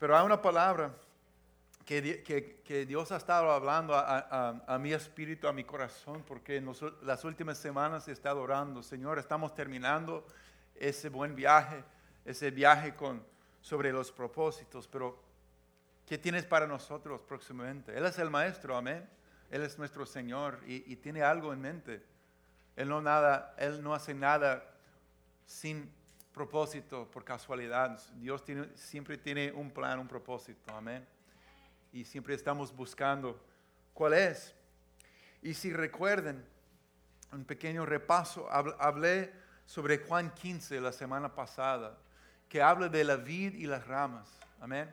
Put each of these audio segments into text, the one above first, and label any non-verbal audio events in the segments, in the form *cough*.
Pero hay una palabra que, que, Dios ha estado hablando a, a, a, mi espíritu, a mi corazón, porque en las últimas semanas he estado orando, Señor, estamos terminando ese buen viaje, ese viaje con, sobre los propósitos, pero ¿qué tienes para nosotros próximamente? Él es el Maestro, amén. Él es nuestro Señor y, y tiene algo en mente. Él no, nada, él no hace nada sin propósito, por casualidad. Dios siempre tiene un plan, un propósito, amén. Y siempre estamos buscando cuál es. Y si recuerden, un pequeño repaso, hablé sobre Juan 15 la semana pasada, que habla de la vid y las ramas, amén.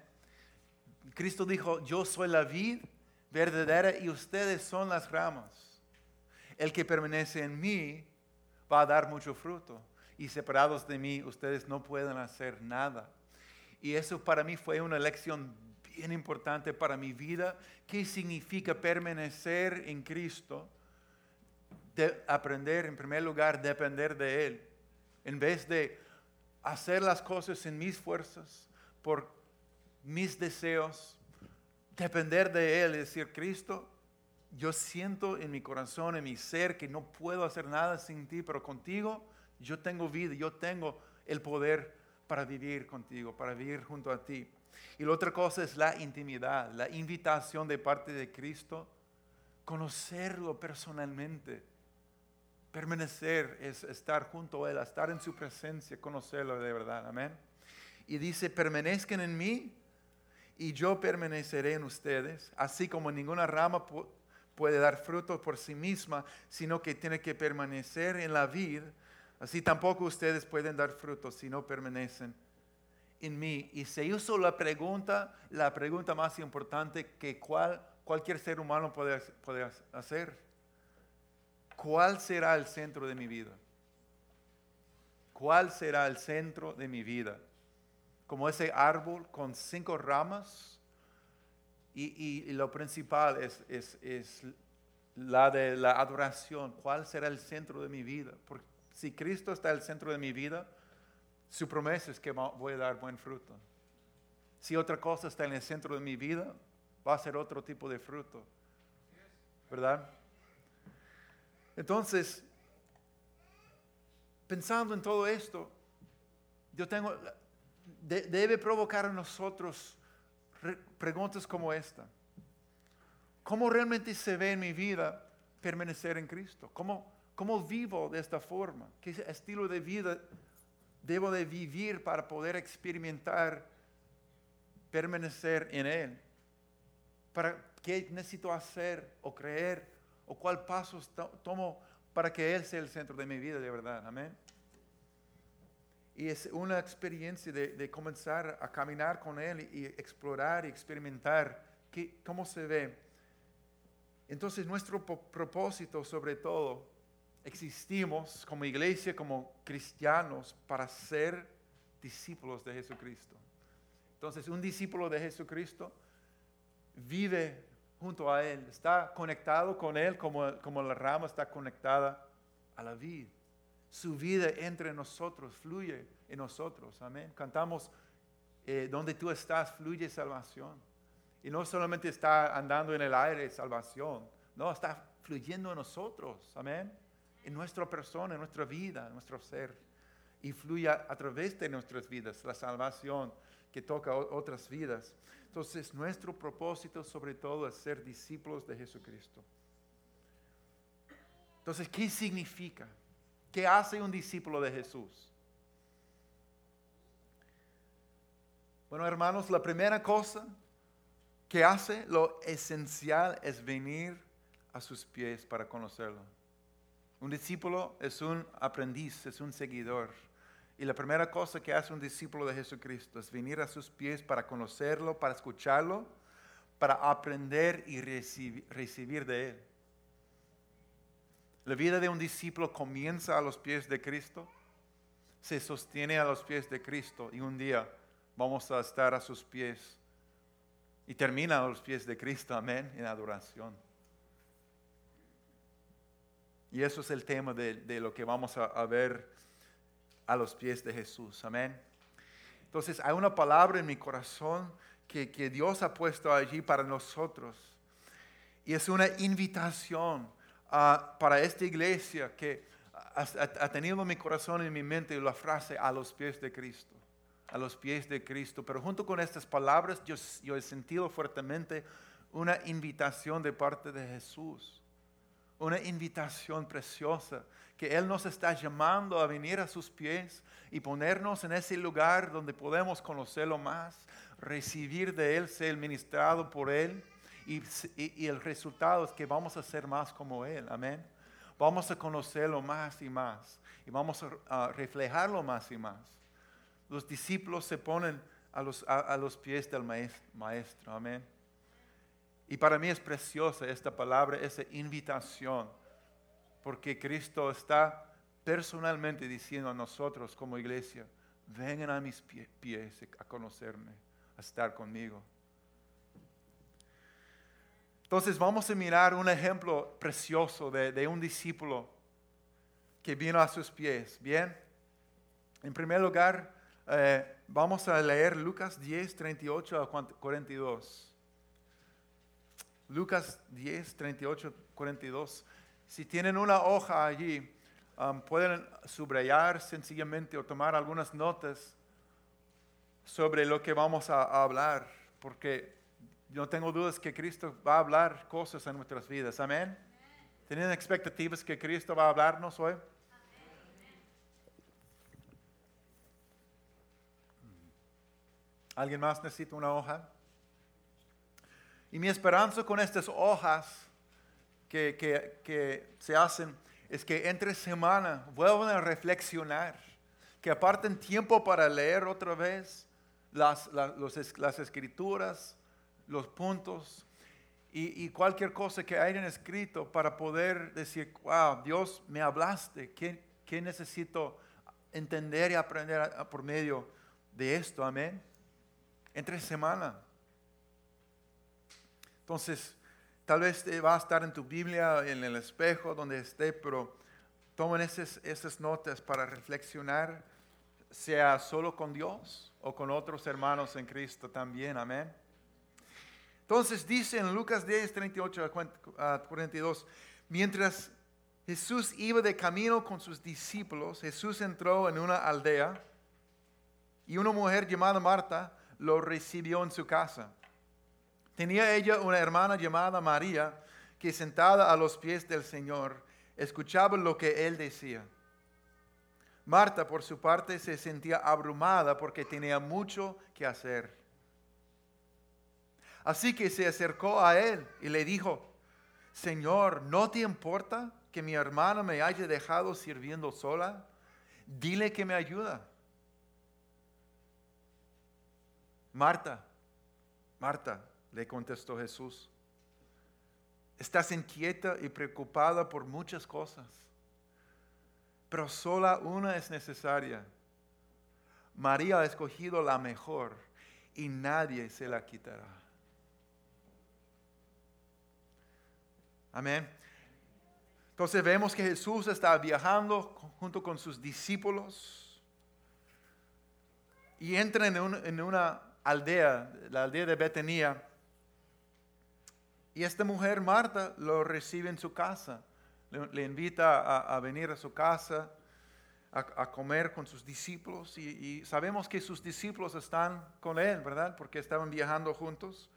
Cristo dijo, yo soy la vid verdadera y ustedes son las ramas. El que permanece en mí va a dar mucho fruto y separados de mí ustedes no pueden hacer nada. Y eso para mí fue una lección bien importante para mi vida. ¿Qué significa permanecer en Cristo? De aprender, en primer lugar, depender de Él. En vez de hacer las cosas en mis fuerzas, por mis deseos, depender de Él, es decir, Cristo, yo siento en mi corazón, en mi ser, que no puedo hacer nada sin ti, pero contigo yo tengo vida, yo tengo el poder para vivir contigo, para vivir junto a ti. Y la otra cosa es la intimidad, la invitación de parte de Cristo, conocerlo personalmente. Permanecer es estar junto a Él, estar en su presencia, conocerlo de verdad. Amén. Y dice, permanezcan en mí y yo permaneceré en ustedes, así como ninguna rama puede dar fruto por sí misma, sino que tiene que permanecer en la vid Así tampoco ustedes pueden dar frutos si no permanecen en mí. Y se hizo la pregunta, la pregunta más importante que cual, cualquier ser humano puede, puede hacer. ¿Cuál será el centro de mi vida? ¿Cuál será el centro de mi vida? Como ese árbol con cinco ramas y, y, lo principal es, es, es, la de la adoración. ¿Cuál será el centro de mi vida? Porque si Cristo está el centro de mi vida, su promesa es que voy a dar buen fruto. Si otra cosa está en el centro de mi vida, va a ser otro tipo de fruto. ¿Verdad? Entonces, pensando en todo esto, yo tengo, debe provocar en nosotros preguntas como esta. ¿Cómo realmente se ve en mi vida permanecer en Cristo? ¿Cómo, ¿Cómo vivo de esta forma? ¿Qué estilo de vida debo de vivir para poder experimentar, permanecer en Él? ¿Para qué necesito hacer o creer? ¿O cuál paso tomo para que Él sea el centro de mi vida de verdad? Amén. Y es una experiencia de, comenzar a caminar con Él y, explorar y experimentar cómo se ve. Entonces nuestro propósito sobre todo existimos como iglesia, como cristianos, para ser discípulos de Jesucristo. Entonces, un discípulo de Jesucristo vive junto a Él, está conectado con Él como, como la rama está conectada a la vida. Su vida entre nosotros, fluye en nosotros. Amén. Cantamos, eh, donde tú estás, fluye salvación. Y no solamente está andando en el aire salvación, no, está fluyendo en nosotros. Amén en nuestra persona, en nuestra vida, en nuestro ser. Y a través de nuestras vidas la salvación que toca otras vidas. Entonces, nuestro propósito sobre todo es ser discípulos de Jesucristo. Entonces, ¿qué significa? ¿Qué hace un discípulo de Jesús? Bueno, hermanos, la primera cosa que hace, lo esencial, es venir a sus pies para conocerlo. Un discípulo es un aprendiz, es un seguidor. Y la primera cosa que hace un discípulo de Jesucristo es venir a sus pies para conocerlo, para escucharlo, para aprender y recibir, de él. La vida de un discípulo comienza a los pies de Cristo, se sostiene a los pies de Cristo y un día vamos a estar a sus pies y termina a los pies de Cristo, amén, en adoración. Y eso es el tema de, lo que vamos a, ver a los pies de Jesús. Amén. Entonces hay una palabra en mi corazón que, que Dios ha puesto allí para nosotros. Y es una invitación ah, para esta iglesia que ha, tenido en mi corazón y en mi mente la frase a los pies de Cristo, a los pies de Cristo. Pero junto con estas palabras yo, yo he sentido fuertemente una invitación de parte de Jesús, una invitación preciosa que Él nos está llamando a venir a sus pies y ponernos en ese lugar donde podemos conocerlo más, recibir de Él, ser ministrado por Él y, el resultado es que vamos a ser más como Él, amén. Vamos a conocerlo más y más y vamos a, reflejarlo más y más. Los discípulos se ponen a los, a, los pies del maestro, maestro, amén. Y para mí es preciosa esta palabra, esa invitación, porque Cristo está personalmente diciendo a nosotros como iglesia, vengan a mis pies a conocerme, a estar conmigo. Entonces vamos a mirar un ejemplo precioso de, un discípulo que vino a sus pies. Bien, en primer lugar, eh, vamos a leer Lucas 10, 38 a 42. Lucas 10, 38, 42. Si tienen una hoja allí, um, pueden subrayar sencillamente o tomar algunas notas sobre lo que vamos a hablar, porque no tengo dudas que Cristo va a hablar cosas en nuestras vidas. Amén. ¿Tienen expectativas que Cristo va a hablarnos hoy? ¿Alguien más necesita una hoja? Y mi esperanza con estas hojas que, que, se hacen es que entre semana vuelvan a reflexionar, que aparten tiempo para leer otra vez las, las escrituras, los puntos y, cualquier cosa que hayan escrito para poder decir, wow, Dios me hablaste, ¿qué, qué necesito entender y aprender por medio de esto? Amén. Entre semana. Entonces, tal vez va a estar en tu Biblia, en el espejo, donde esté, pero tomen esas, notas para reflexionar, sea solo con Dios o con otros hermanos en Cristo también. Amén. Entonces dice en Lucas 10, 38 a 42, mientras Jesús iba de camino con sus discípulos, Jesús entró en una aldea y una mujer llamada Marta lo recibió en su casa. Tenía ella una hermana llamada María que sentada a los pies del Señor escuchaba lo que él decía. Marta, por su parte, se sentía abrumada porque tenía mucho que hacer. Así que se acercó a él y le dijo, Señor, ¿no te importa que mi hermana me haya dejado sirviendo sola? Dile que me ayuda. Marta, Marta, le contestó Jesús, estás inquieta y preocupada por muchas cosas, pero sola una es necesaria. María ha escogido la mejor y nadie se la quitará. Amén. Entonces vemos que Jesús está viajando junto con sus discípulos y entra en, una aldea, la aldea de Betania. Y esta mujer, Marta, lo recibe en su casa. Le, invita a, venir a su casa a, comer con sus discípulos. y sabemos que sus discípulos están con él, ¿verdad? Porque estaban viajando juntos.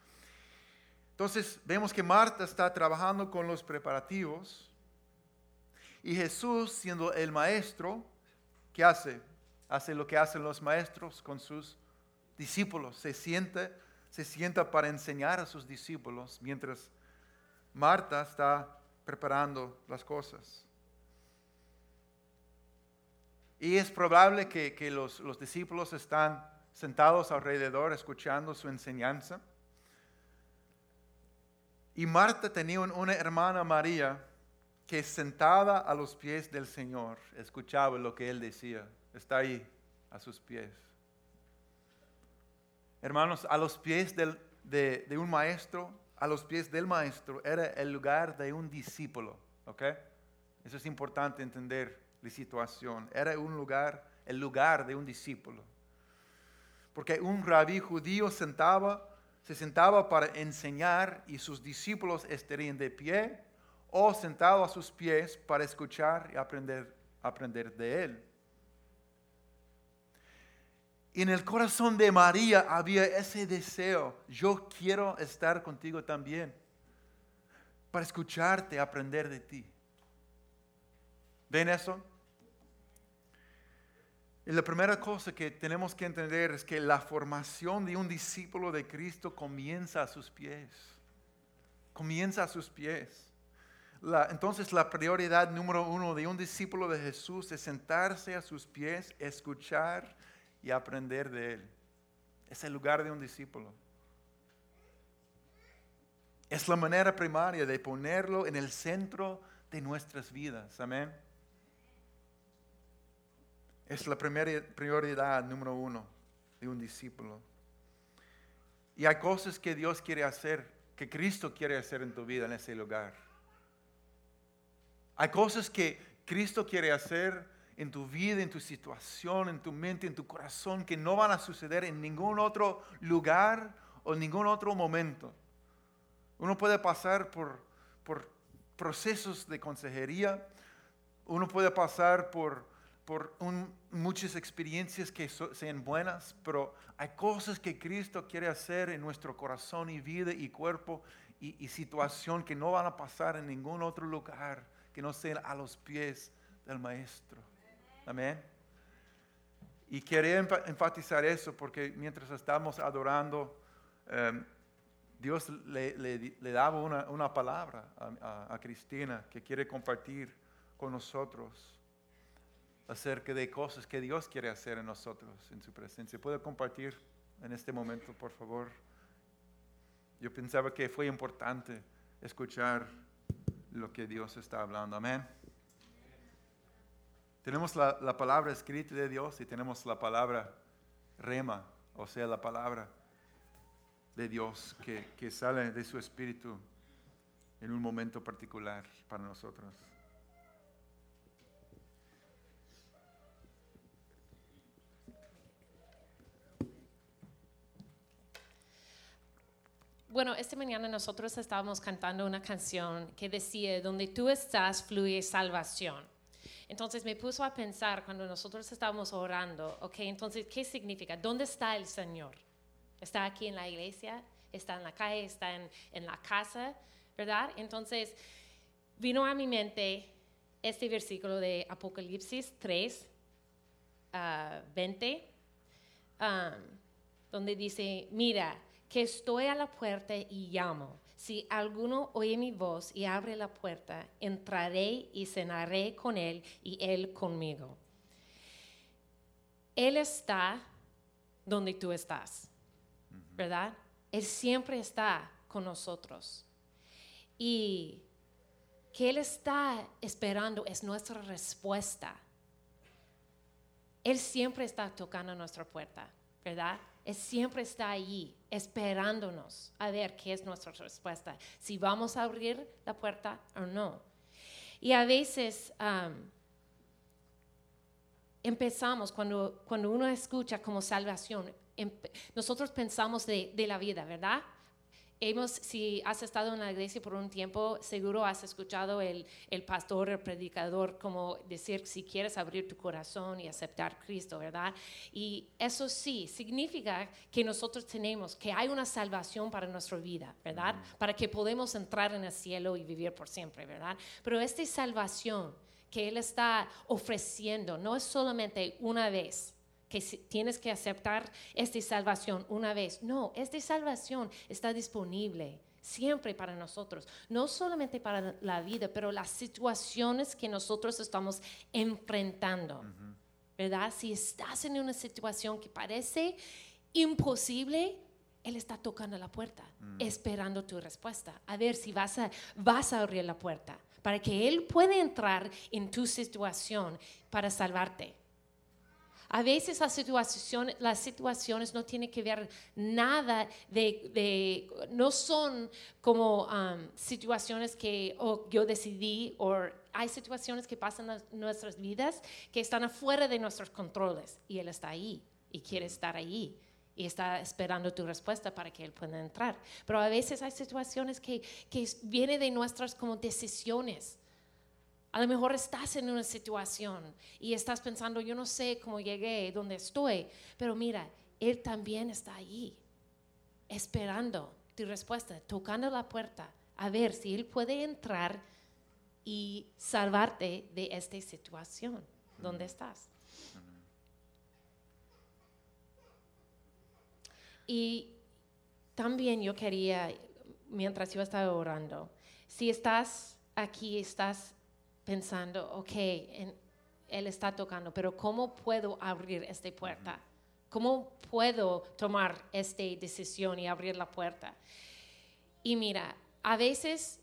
Entonces vemos que Marta está trabajando con los preparativos y Jesús, siendo el maestro, ¿qué hace? Hace lo que hacen los maestros con sus discípulos. Se sienta, se sienta para enseñar a sus discípulos mientras Marta está preparando las cosas. Y es probable que, los, los discípulos están sentados alrededor escuchando su enseñanza. Y Marta tenía una hermana María que sentada a los pies del Señor escuchaba lo que él decía. Está ahí, a sus pies. Hermanos, a los pies de, un maestro, a los pies del maestro, era el lugar de un discípulo. ¿Ok? Eso es importante entender la situación. Era un lugar, el lugar de un discípulo. Porque un rabí judío sentaba se sentaba para enseñar y sus discípulos estarían de pie o sentado a sus pies para escuchar y aprender, aprender de él. En el corazón de María había ese deseo, yo quiero estar contigo también, para escucharte, aprender de ti. ¿Ven eso? Y la primera cosa que tenemos que entender es que la formación de un discípulo de Cristo comienza a sus pies. Comienza a sus pies. entonces la prioridad número uno de un discípulo de Jesús es sentarse a sus pies, escuchar y aprender de Él. Es el lugar de un discípulo. Es la manera primaria de ponerlo en el centro de nuestras vidas. Amén. Es la primera prioridad número uno de un discípulo. Y hay cosas que Dios quiere hacer, que Cristo quiere hacer en tu vida en ese lugar. Hay cosas que Cristo quiere hacer en tu vida, en tu situación, en tu mente, en tu corazón, que no van a suceder en ningún otro lugar o ningún otro momento. Uno puede pasar por, por procesos de consejería, uno puede pasar por por muchas experiencias que sean buenas, pero hay cosas que Cristo quiere hacer en nuestro corazón y vida y cuerpo y, situación que no van a pasar en ningún otro lugar que no sean a los pies del Maestro. Amén. Y quería enfatizar eso porque mientras estamos adorando, em, Dios le, daba una, palabra a Cristina que quiere compartir con nosotros acerca de cosas que Dios quiere hacer en nosotros, en su presencia. ¿Puedo compartir en este momento, por favor? Yo pensaba que fue importante escuchar lo que Dios está hablando. Amén. Tenemos la, palabra escrita de Dios y tenemos la palabra rema, o sea, la palabra de Dios que, que sale de su espíritu en un momento particular para nosotros. Bueno, esta mañana nosotros estábamos cantando una canción que decía, donde tú estás fluye salvación. Entonces me puso a pensar cuando nosotros estábamos orando, ok, entonces, ¿qué significa? ¿Dónde está el Señor? ¿Está aquí en la iglesia? ¿Está en la calle? ¿Está en, en la casa? ¿Verdad? Entonces vino a mi mente este versículo de Apocalipsis 3, 20, ah, um, donde dice, mira, que estoy a la puerta y llamo. Si alguno oye mi voz y abre la puerta, entraré y cenaré con él y él conmigo. Él está donde tú estás, ¿verdad? Él siempre está con nosotros. Y que Él está esperando es nuestra respuesta. Él siempre está tocando nuestra puerta, ¿verdad? Él siempre está allí esperándonos a ver qué es nuestra respuesta, si vamos a abrir la puerta o no. Y a veces empezamos, cuando, cuando uno escucha como salvación, nosotros pensamos de, de la vida, ¿verdad? Hemos, si has estado en la iglesia por un tiempo, seguro has escuchado el, el pastor, el predicador, como decir si quieres abrir tu corazón y aceptar a Cristo, ¿verdad? Y eso sí, significa que nosotros tenemos, que hay una salvación para nuestra vida, ¿verdad? Para que podamos entrar en el cielo y vivir por siempre, ¿verdad? Pero esta salvación que Él está ofreciendo no es solamente una vez, que tienes que aceptar esta salvación una vez. No, esta salvación está disponible siempre para nosotros, no solamente para la vida, pero las situaciones que nosotros estamos enfrentando. ¿Verdad? Si estás en una situación que parece imposible, Él está tocando la puerta, mm. esperando tu respuesta, a ver si vas a, vas a abrir la puerta, para que Él pueda entrar en tu situación para salvarte. A veces las situaciones, las situaciones no tienen que ver nada de, no son como um, situaciones que yo decidí o hay situaciones que pasan en nuestras vidas que están afuera de nuestros controles y Él está ahí y quiere estar ahí y está esperando tu respuesta para que Él pueda entrar. Pero a veces hay situaciones que, que vienen de nuestras como decisiones. A lo mejor estás en una situación y estás pensando, yo no sé cómo llegué, dónde estoy, pero mira, Él también está allí, esperando tu respuesta, tocando la puerta, a ver si Él puede entrar y salvarte de esta situación donde estás. Y también yo quería, mientras yo estaba orando, si estás aquí, estás pensando, ok, Él está tocando, pero ¿cómo puedo abrir esta puerta? ¿Cómo puedo tomar esta decisión y abrir la puerta? Y mira, a veces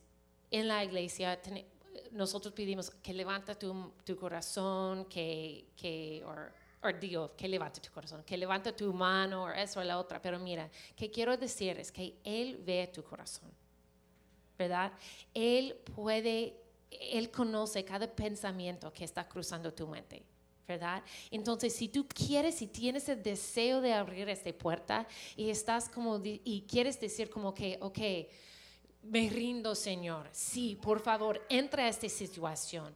en la iglesia nosotros pedimos que levanta tu, tu corazón, que, que o Dios, que levante tu corazón, que levante tu mano, o eso o la otra. Pero mira, que quiero decir es que Él ve tu corazón, ¿verdad? Él puede, Él conoce cada pensamiento que está cruzando tu mente. ¿verdad? Entonces, si tú quieres, si tienes el deseo de abrir esta puerta y estás como, y quieres decir como que, ok, me rindo, Señor, sí, por favor, entra a esta situación.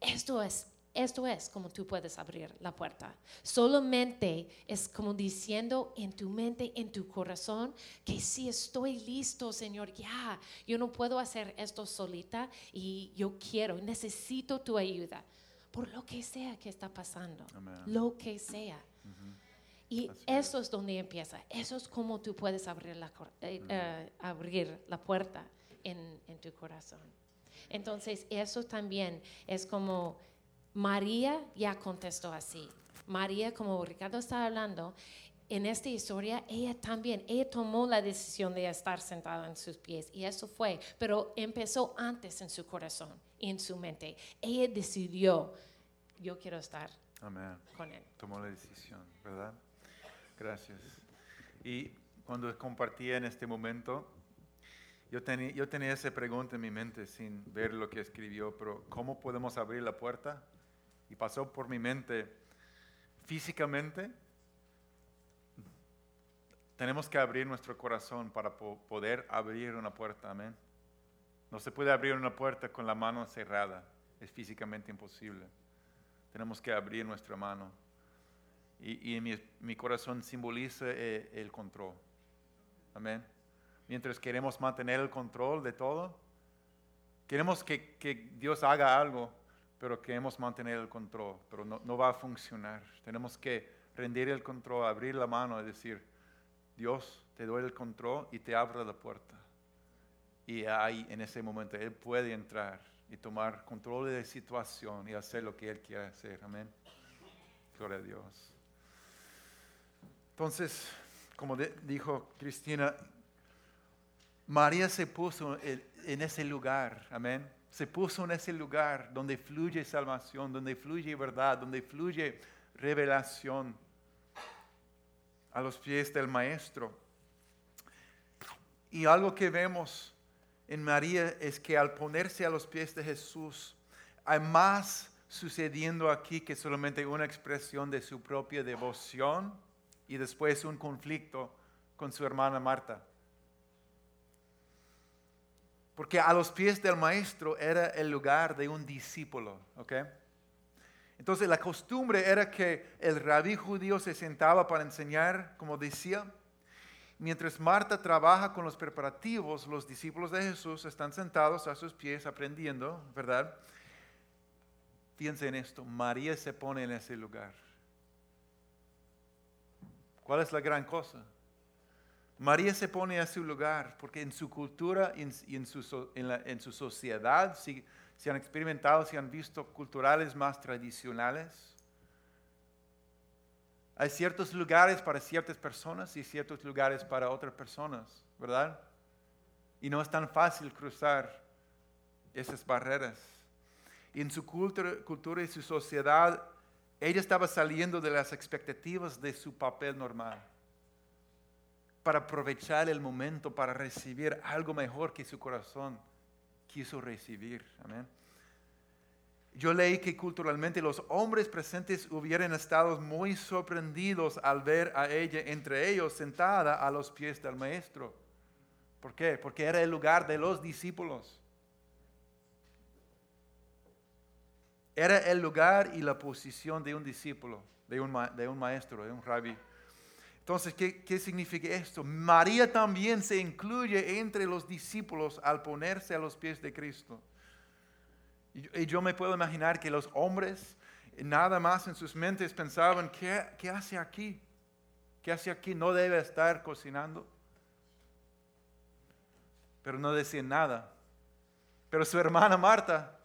Esto es esto es como tú puedes abrir la puerta. Solamente es como diciendo en tu mente, en tu corazón, que sí estoy listo, Señor, ya. Yo no puedo hacer esto solita y yo quiero, necesito tu ayuda. Por lo que sea que está pasando. Lo que sea. Y eso es donde empieza. Eso es como tú puedes abrir la, eh, eh, abrir la puerta en, en tu corazón. Entonces, eso también es como María ya contestó así. María, como Ricardo estaba hablando, en esta historia, ella también, ella tomó la decisión de estar sentada en sus pies y eso fue, pero empezó antes en su corazón y en su mente. Ella decidió, yo quiero estar con él. Tomó la decisión, ¿verdad? Gracias. Y cuando compartía en este momento, yo, tenía, yo tenía esa pregunta en mi mente sin ver lo que escribió, pero ¿cómo podemos abrir la puerta? Pasó por mi mente físicamente, tenemos que abrir nuestro corazón para poder abrir una puerta, amén. No se puede abrir una puerta con la mano cerrada, es físicamente imposible. Tenemos que abrir nuestra mano. Y, mi, corazón simboliza eh, el control, amén. Mientras queremos mantener el control de todo, queremos que, que Dios haga algo, pero queremos mantener el control, pero no, va a funcionar. Tenemos que rendir el control, abrir la mano y decir, Dios, te doy el control y te abro la puerta. Y ahí, en ese momento, Él puede entrar y tomar control de la situación y hacer lo que Él quiere hacer. Amén. Gloria a Dios. Entonces, como dijo Cristina, María se puso en ese lugar. Amén se puso en ese lugar donde fluye salvación, donde fluye verdad, donde fluye revelación a los pies del Maestro. Y algo que vemos en María es que al ponerse a los pies de Jesús, hay más sucediendo aquí que solamente una expresión de su propia devoción y después un conflicto con su hermana Marta. Porque a los pies del maestro era el lugar de un discípulo, ¿ok? Entonces la costumbre era que el rabí judío se sentaba para enseñar, como decía, mientras Marta trabaja con los preparativos, los discípulos de Jesús están sentados a sus pies aprendiendo, ¿verdad? Fíjense en esto, María se pone en ese lugar. ¿Cuál es la gran cosa? María se pone a su lugar porque en su cultura y en, su, sociedad si, han experimentado, se han visto culturales más tradicionales. Hay ciertos lugares para ciertas personas y ciertos lugares para otras personas, ¿verdad? Y no es tan fácil cruzar esas barreras. En su cultura y su sociedad, ella estaba saliendo de las expectativas de su papel normal para aprovechar el momento, para recibir algo mejor que su corazón quiso recibir. Amén. yo leí que culturalmente los hombres presentes hubieran estado muy sorprendidos al ver a ella entre ellos sentada a los pies del maestro. ¿Por qué? Porque era el lugar de los discípulos. Era el lugar y la posición de un discípulo, de un, maestro, de un rabí. Entonces, ¿qué, ¿qué, significa esto? María también se incluye entre los discípulos al ponerse a los pies de Cristo. Y yo me puedo imaginar que los hombres nada más en sus mentes pensaban, ¿qué, hace aquí? ¿Qué hace aquí? No debe estar cocinando. Pero no decían nada. Pero su hermana Marta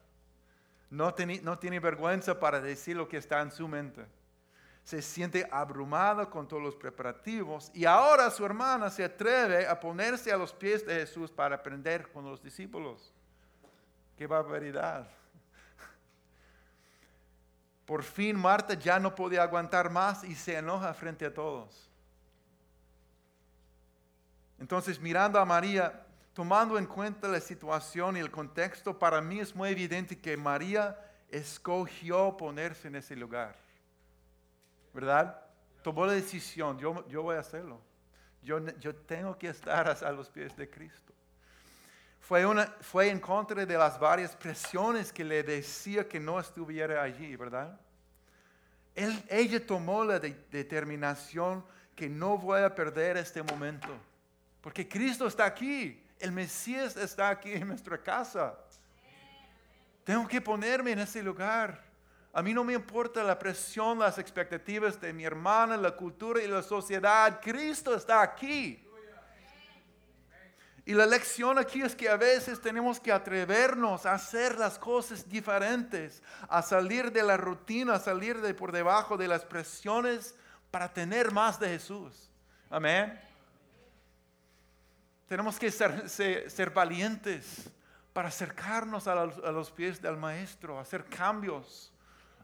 no tiene vergüenza para decir lo que está en su mente. Se siente abrumada con todos los preparativos y ahora su hermana se atreve a ponerse a los pies de Jesús para aprender con los discípulos. Qué barbaridad. Por fin Marta ya no podía aguantar más y se enoja frente a todos. Entonces mirando a María, tomando en cuenta la situación y el contexto, para mí es muy evidente que María escogió ponerse en ese lugar. ¿Verdad? Tomó la decisión, yo, yo voy a hacerlo. Yo, yo tengo que estar a los pies de Cristo. Fue, una, fue en contra de las varias presiones que le decía que no estuviera allí, ¿verdad? Él, ella tomó la determinación que no voy a perder este momento, porque Cristo está aquí, el Mesías está aquí en nuestra casa. Tengo que ponerme en ese lugar. A mí no me importa la presión, las expectativas de mi hermana, la cultura y la sociedad. Cristo está aquí. Y la lección aquí es que a veces tenemos que atrevernos a hacer las cosas diferentes, a salir de la rutina, a salir de por debajo de las presiones para tener más de Jesús. Amén. Tenemos que ser, valientes para acercarnos a los, pies del Maestro, hacer cambios,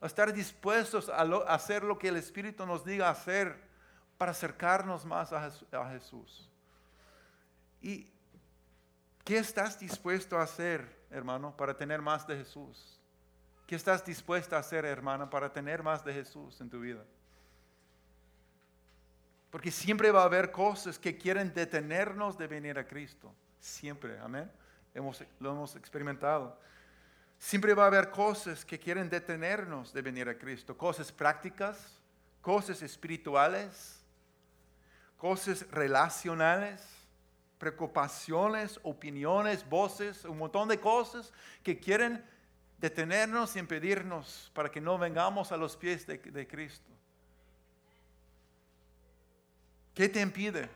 a estar dispuestos a, a, hacer lo que el Espíritu nos diga hacer para acercarnos más a, a Jesús. Y ¿Qué estás dispuesto a hacer, hermano, para tener más de Jesús? ¿Qué estás dispuesta a hacer, hermana, para tener más de Jesús en tu vida? Porque siempre va a haber cosas que quieren detenernos de venir a Cristo. Siempre, amén. lo hemos experimentado. Siempre va a haber cosas que quieren detenernos de venir a Cristo. Cosas prácticas, cosas espirituales, cosas relacionales preocupaciones, opiniones, voces, un montón de cosas que quieren detenernos y impedirnos para que no vengamos a los pies de, Cristo. ¿Qué te impide?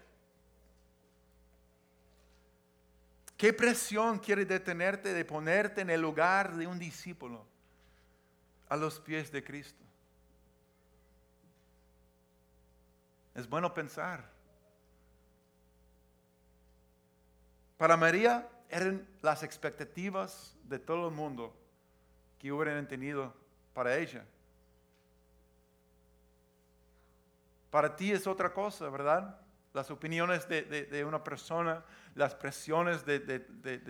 ¿Qué presión quiere detenerte de ponerte en el lugar de un discípulo a los pies de Cristo? Es bueno pensar. Para María eran las expectativas de todo el mundo que hubieran tenido para ella. Para ti es otra cosa, ¿verdad? Las opiniones de, una persona, las presiones de,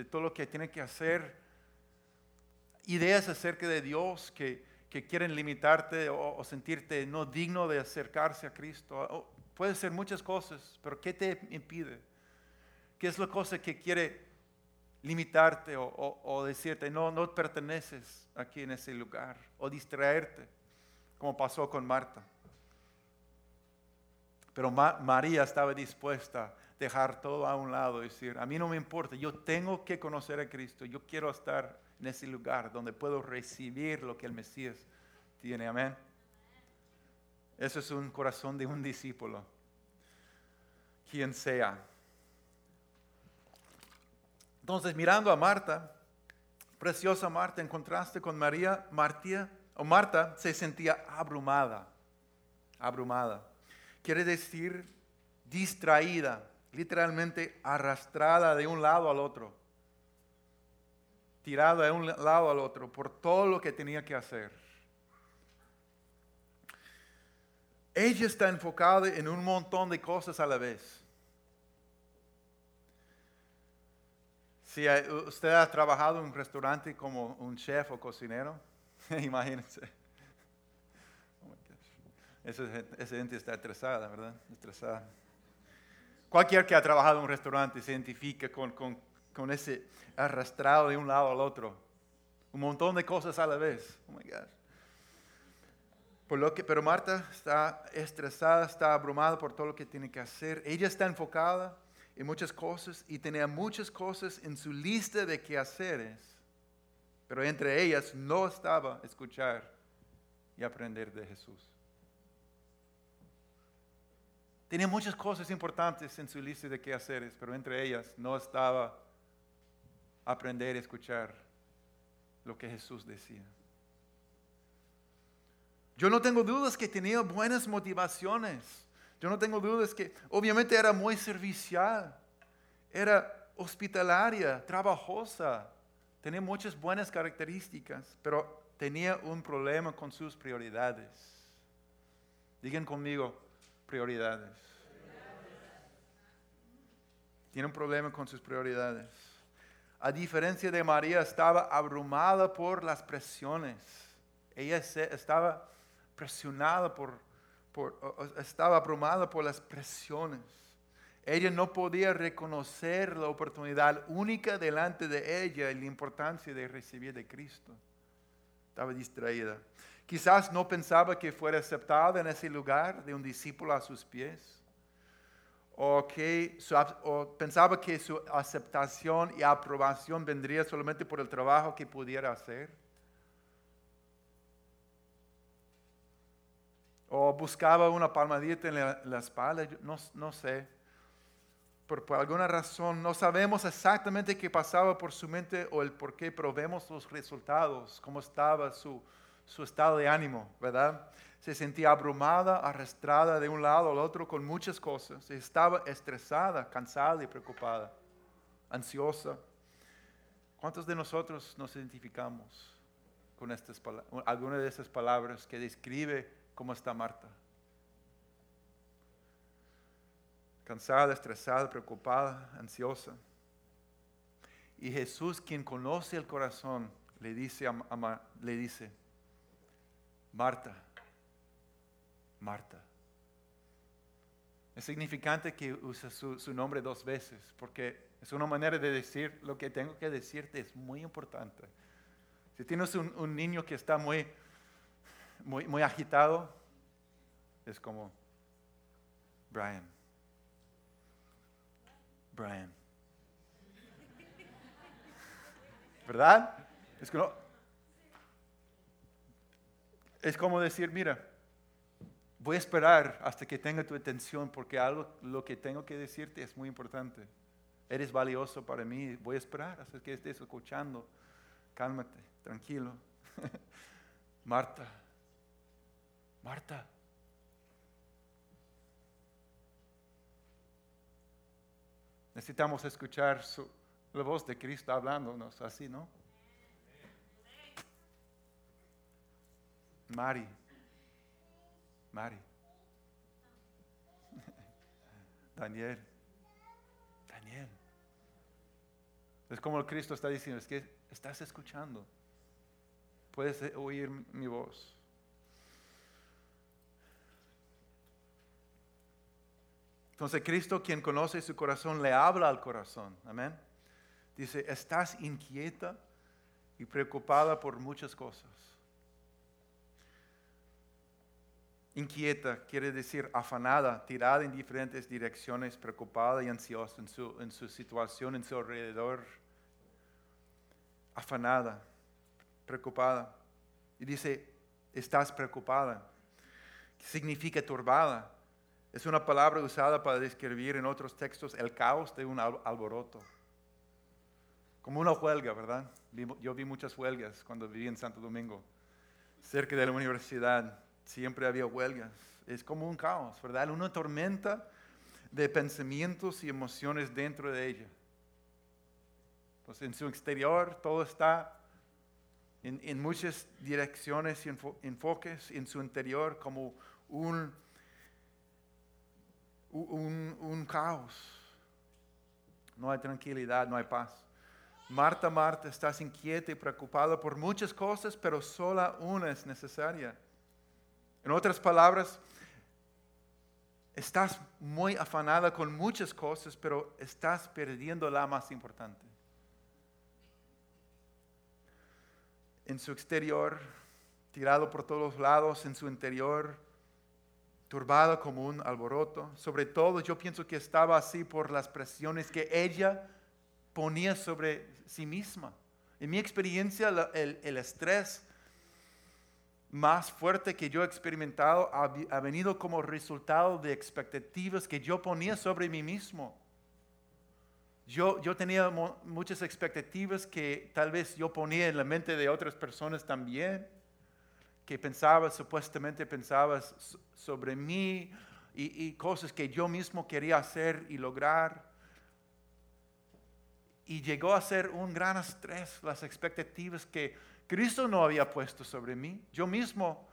todo lo que tiene que hacer, ideas acerca de Dios que, quieren limitarte o, sentirte no digno de acercarse a Cristo. puede ser muchas cosas, pero ¿qué te impide? ¿Qué es la cosa que quiere limitarte o, decirte, no, no perteneces aquí en ese lugar? O distraerte, como pasó con Marta. Pero María estaba dispuesta a dejar todo a un lado y decir, a mí no me importa, yo tengo que conocer a Cristo, yo quiero estar en ese lugar donde puedo recibir lo que el Mesías tiene. Amén. Eso es un corazón de un discípulo, quien sea. Entonces, mirando a Marta, preciosa Marta, en contraste con María, o Marta se sentía abrumada, abrumada. Quiere decir distraída, literalmente arrastrada de un lado al otro, tirada de un lado al otro por todo lo que tenía que hacer. Ella está enfocada en un montón de cosas a la vez. Si usted ha trabajado en un restaurante como un chef o cocinero, *laughs* Imagínense. Ese- esa gente está estresada, ¿verdad? Estresada. Cualquier que ha trabajado en un restaurante se identifica con, con, con ese arrastrado de un lado al otro. Un montón de cosas a la vez. Oh my gosh. Por lo que, pero Marta está estresada, está abrumada por todo lo que tiene que hacer. Ella está enfocada en muchas cosas y tenía muchas cosas en su lista de quehaceres, pero entre ellas no estaba escuchar y aprender de Jesús. Tenía muchas cosas importantes en su lista de quehaceres, pero entre ellas no estaba aprender y escuchar lo que Jesús decía. Yo no tengo dudas que tenía buenas motivaciones. Yo no tengo dudas que obviamente era muy servicial, era hospitalaria, trabajosa, tenía muchas buenas características, pero tenía un problema con sus prioridades. Digan conmigo, prioridades. Tiene un problema con sus prioridades. A diferencia de María, estaba abrumada por las presiones. Ella estaba presionada por, por- estaba abrumada por las presiones. Ella no podía reconocer la oportunidad única delante de ella y la importancia de recibir de Cristo. Estaba distraída. Quizás no pensaba que fuera aceptada en ese lugar de un discípulo a sus pies. O, que o pensaba que su aceptación y aprobación vendría solamente por el trabajo que pudiera hacer. o buscaba una palmadita en la, la espalda, no, no sé. Por alguna razón no sabemos exactamente qué pasaba por su mente o el por qué, pero vemos los resultados, cómo estaba su, su estado de ánimo, ¿verdad? Se sentía abrumada, arrastrada de un lado al otro con muchas cosas. Estaba estresada, cansada y preocupada, ansiosa. ¿Cuántos de nosotros nos identificamos con estas alguna de esas palabras que describe cómo está Marta? Cansada, estresada, preocupada, ansiosa. Y Jesús, quien conoce el corazón, le dice, a, le dice, Marta, Marta. Es significante que usa su, nombre dos veces, porque es una manera de decir lo que tengo que decirte es muy importante. Si tienes un, un niño que está muy, muy, muy agitado, es como, Brian, Brian. ¿Verdad? Es como, es como decir, mira, voy a esperar hasta que tenga tu atención porque algo lo que tengo que decirte es muy importante. Eres valioso para mí, voy a esperar hasta que estés escuchando. Cálmate, tranquilo. *laughs* Marta, Marta. Necesitamos escuchar su- la voz de Cristo hablándonos así, ¿no? Mari, Mari, *laughs* Daniel, Daniel. Es como Cristo está diciendo, es que estás escuchando. Puedes oír mi voz. Entonces Cristo, quien conoce su corazón, le habla al corazón. Amén. Dice, estás inquieta y preocupada por muchas cosas. Inquieta quiere decir afanada, tirada en diferentes direcciones, preocupada y ansiosa en su, en su situación, en su alrededor. Afanada, preocupada. Y dice, estás preocupada. Significa turbada. Es una palabra usada para describir en otros textos el caos de un al- alboroto. Como una huelga, ¿verdad? Yo vi muchas huelgas cuando viví en Santo Domingo, cerca de la universidad. Siempre había huelgas. Es como un caos, ¿verdad? Una tormenta de pensamientos y emociones dentro de ella. Pues en su exterior todo está en, en muchas direcciones y enfo- enfoques, en su interior como un, un, un caos. No hay tranquilidad, no hay paz. Marta, Marta, estás inquieta y preocupada por muchas cosas, pero sola una es necesaria. En otras palabras, estás muy afanada con muchas cosas, pero estás perdiendo la más importante. En su exterior, tirado por todos lados, en su interior, turbado como un alboroto. Sobre todo, yo pienso que estaba así por las presiones que ella ponía sobre sí misma. En mi experiencia, el, el estrés más fuerte que yo he experimentado ha, ha, venido como resultado de expectativas que yo ponía sobre mí mismo. Yo, yo tenía muchas expectativas que tal vez yo ponía en la mente de otras personas también, que pensaba, supuestamente pensaba sobre mí y, y cosas que yo mismo quería hacer y lograr. Y llegó a ser un gran estrés las expectativas que Cristo no había puesto sobre mí. Yo mismo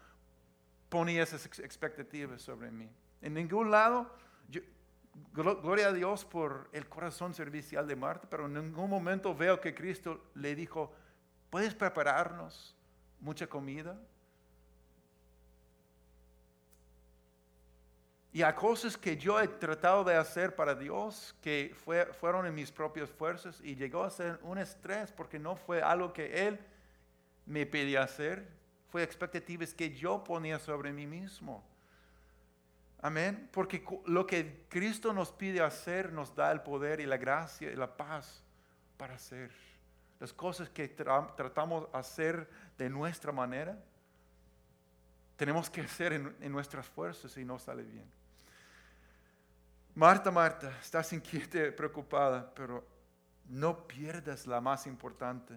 ponía esas expectativas sobre mí. En ningún lado, gloria a Dios por el corazón servicial de Marta, pero en ningún momento veo que Cristo le dijo, ¿puedes prepararnos mucha comida? Y hay cosas que yo he tratado de hacer para Dios que fue, fueron en mis propias fuerzas y llegó a ser un estrés porque no fue algo que Él me pedía hacer, fue expectativas que yo ponía sobre mí mismo. Amén. Porque lo que Cristo nos pide hacer nos da el poder y la gracia y la paz para hacer. Las cosas que tratamos de hacer de nuestra manera, tenemos que hacer en, en nuestras fuerzas y no sale bien. Marta, Marta, estás inquieta preocupada, pero no pierdas la más importante.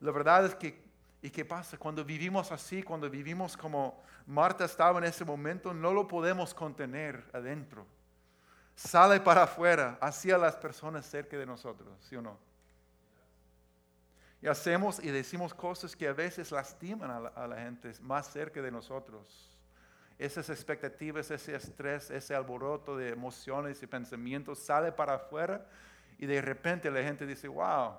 La verdad es que ¿Y qué pasa? Cuando vivimos así, cuando vivimos como Marta estaba en ese momento, no lo podemos contener adentro. Sale para afuera, hacia las personas cerca de nosotros, ¿sí o no? Y hacemos y decimos cosas que a veces lastiman a la, a gente más cerca de nosotros. Esas expectativas, ese estrés, ese alboroto de emociones y pensamientos sale para afuera y de repente la gente dice, wow,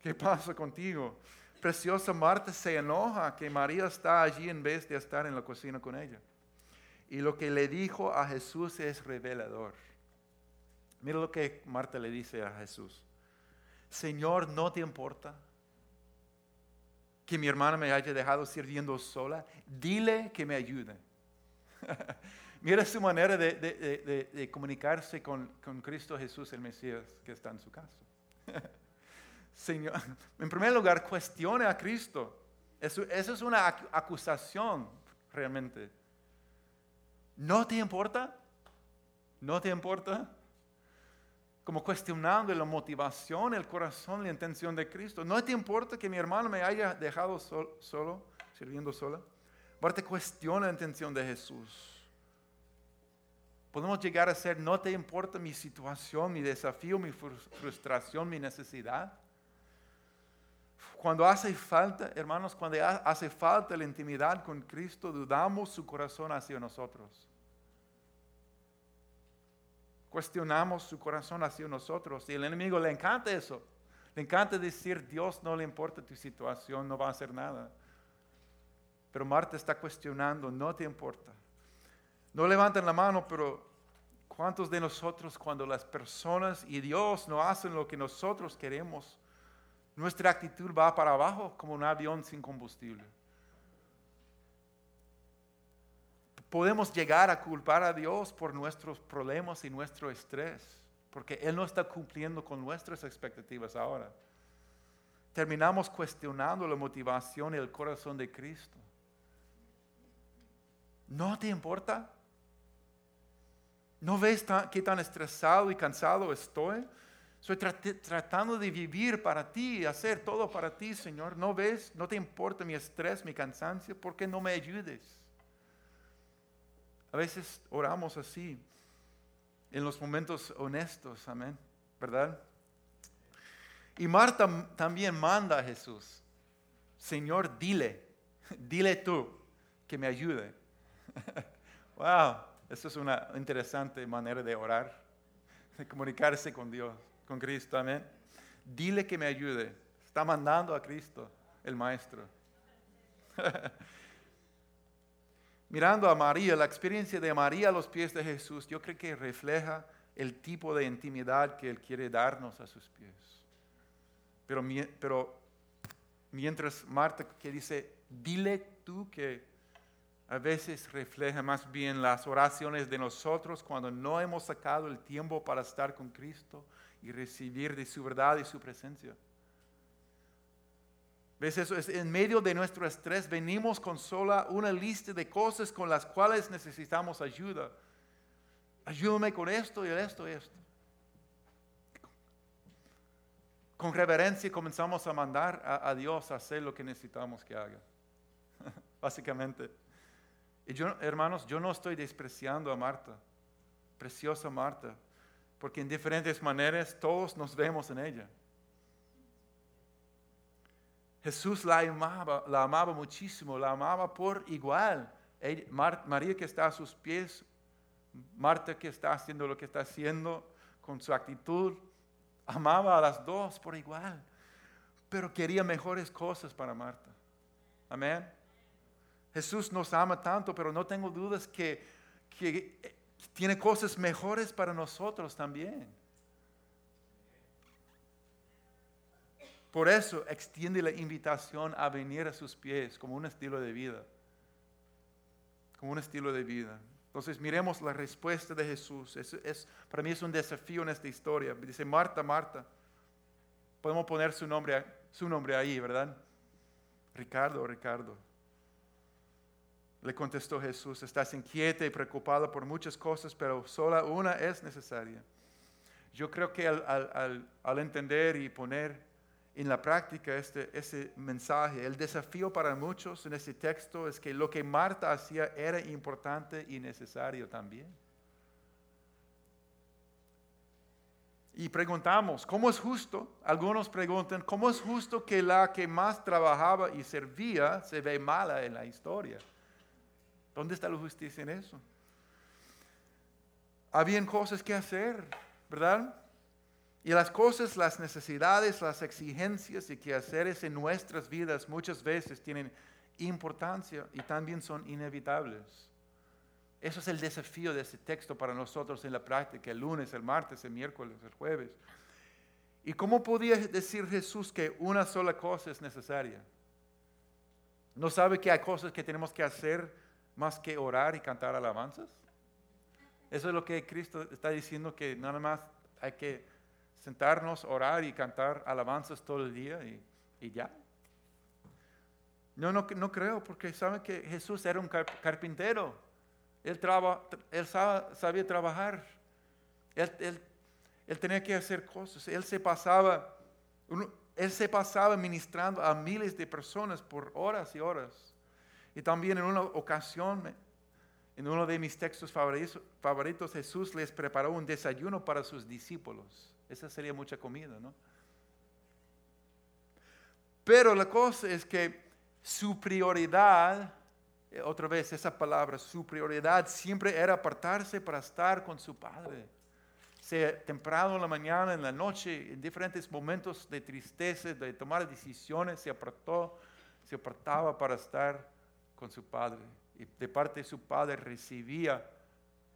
¿qué pasa contigo? Preciosa Marta se enoja que María está allí en vez de estar en la cocina con ella. Y lo que le dijo a Jesús es revelador. Mira lo que Marta le dice a Jesús. Señor, ¿no te importa que mi hermana me haya dejado sirviendo sola? Dile que me ayude. *laughs* Mira su manera de, comunicarse con, Cristo Jesús, el Mesías, que está en su casa. *laughs* Señor, *laughs* en primer lugar, cuestione a Cristo. Eso, es una acusación realmente. ¿No te importa? ¿No te importa? Como cuestionando la motivación, el corazón, la intención de Cristo. ¿No te importa que mi hermano me haya dejado solo, sirviendo sola? Aparte, cuestiona la intención de Jesús. Podemos llegar a ser, no te importa mi situación, mi desafío, mi frustración, mi necesidad. Cuando hace falta, hermanos, cuando hace falta la intimidad con Cristo, dudamos su corazón hacia nosotros. Cuestionamos su corazón hacia nosotros. Y el enemigo le encanta eso. Le encanta decir, Dios no le importa tu situación, no va a hacer nada. Pero Marta está cuestionando, no te importa. No levanten la mano, pero ¿cuántos de nosotros cuando las personas y Dios no hacen lo que nosotros queremos? Nuestra actitud va para abajo como un avión sin combustible. Podemos llegar a culpar a Dios por nuestros problemas y nuestro estrés, porque Él no está cumpliendo con nuestras expectativas ahora. Terminamos cuestionando la motivación y el corazón de Cristo. ¿No te importa? ¿No ves qué tan estresado y cansado estoy? Estoy tratando de vivir para ti, hacer todo para ti, Señor. ¿No ves? ¿No te importa mi estrés, mi cansancio? ¿Por qué no me ayudes? A veces oramos así, en los momentos honestos, amén, ¿verdad? Y Marta también manda a Jesús, Señor, dile, *laughs* dile tú que me ayude. *laughs* wow, eso es una interesante manera de orar, de comunicarse con Dios con Cristo, amén. Dile que me ayude. Está mandando a Cristo, el Maestro. *laughs* Mirando a María, la experiencia de María a los pies de Jesús, yo creo que refleja el tipo de intimidad que Él quiere darnos a sus pies. Pero, mientras Marta que dice, dile tú que a veces refleja más bien las oraciones de nosotros cuando no hemos sacado el tiempo para estar con Cristo y recibir de su verdad y su presencia. ¿Ves eso? Es en medio de nuestro estrés venimos con sola una lista de cosas con las cuales necesitamos ayuda. Ayúdame con esto y esto y esto. Con reverencia comenzamos a mandar a, a Dios a hacer lo que necesitamos que haga. *laughs* Básicamente. Y yo, hermanos, yo no estoy despreciando a Marta, preciosa Marta, porque en diferentes maneras todos nos vemos en ella. Jesús la amaba, la amaba muchísimo, la amaba por igual. María que está a sus pies, Marta que está haciendo lo que está haciendo con su actitud, amaba a las dos por igual, pero quería mejores cosas para Marta. Amén. Jesús nos ama tanto, pero no tengo dudas que, que tiene cosas mejores para nosotros también. Por eso extiende la invitación a venir a sus pies como un estilo de vida. Como un estilo de vida. Entonces miremos la respuesta de Jesús. Es, para mí es un desafío en esta historia. Dice, Marta, Marta. Podemos poner su nombre, su nombre ahí, ¿verdad? Ricardo, Ricardo. Le contestó Jesús, estás inquieta y preocupada por muchas cosas, pero sola una es necesaria. Yo creo que al, entender y poner en la práctica este, ese mensaje, el desafío para muchos en ese texto es que lo que Marta hacía era importante y necesario también. Y preguntamos, ¿cómo es justo? Algunos preguntan, ¿cómo es justo que la que más trabajaba y servía se ve mala en la historia? ¿Dónde está la justicia en eso? Habían cosas que hacer, ¿verdad? Y las cosas, las necesidades, las exigencias y quehaceres en nuestras vidas muchas veces tienen importancia y también son inevitables. Eso es el desafío de ese texto para nosotros en la práctica, el lunes, el martes, el miércoles, el jueves. ¿Y cómo podía decir Jesús que una sola cosa es necesaria? ¿No sabe que hay cosas que tenemos que hacer más que orar y cantar alabanzas? Eso es lo que Cristo está diciendo, que nada más hay que sentarnos, orar y cantar alabanzas todo el día y, ya. No, no, no, creo, porque saben que Jesús era un carpintero. Él, él sabía trabajar. Él, él, tenía que hacer cosas. Él se pasaba, él se pasaba ministrando a miles de personas por horas y horas. Y también en una ocasión, en uno de mis textos favoritos, Jesús les preparó un desayuno para sus discípulos. Esa sería mucha comida, ¿no? Pero la cosa es que su prioridad, eh, otra vez esa palabra, su prioridad siempre era apartarse para estar con su Padre. Sea temprano en la mañana, en la noche, en diferentes momentos de tristeza, de tomar decisiones, se apartó, se apartaba para estar con su Padre. Y de parte de su Padre recibía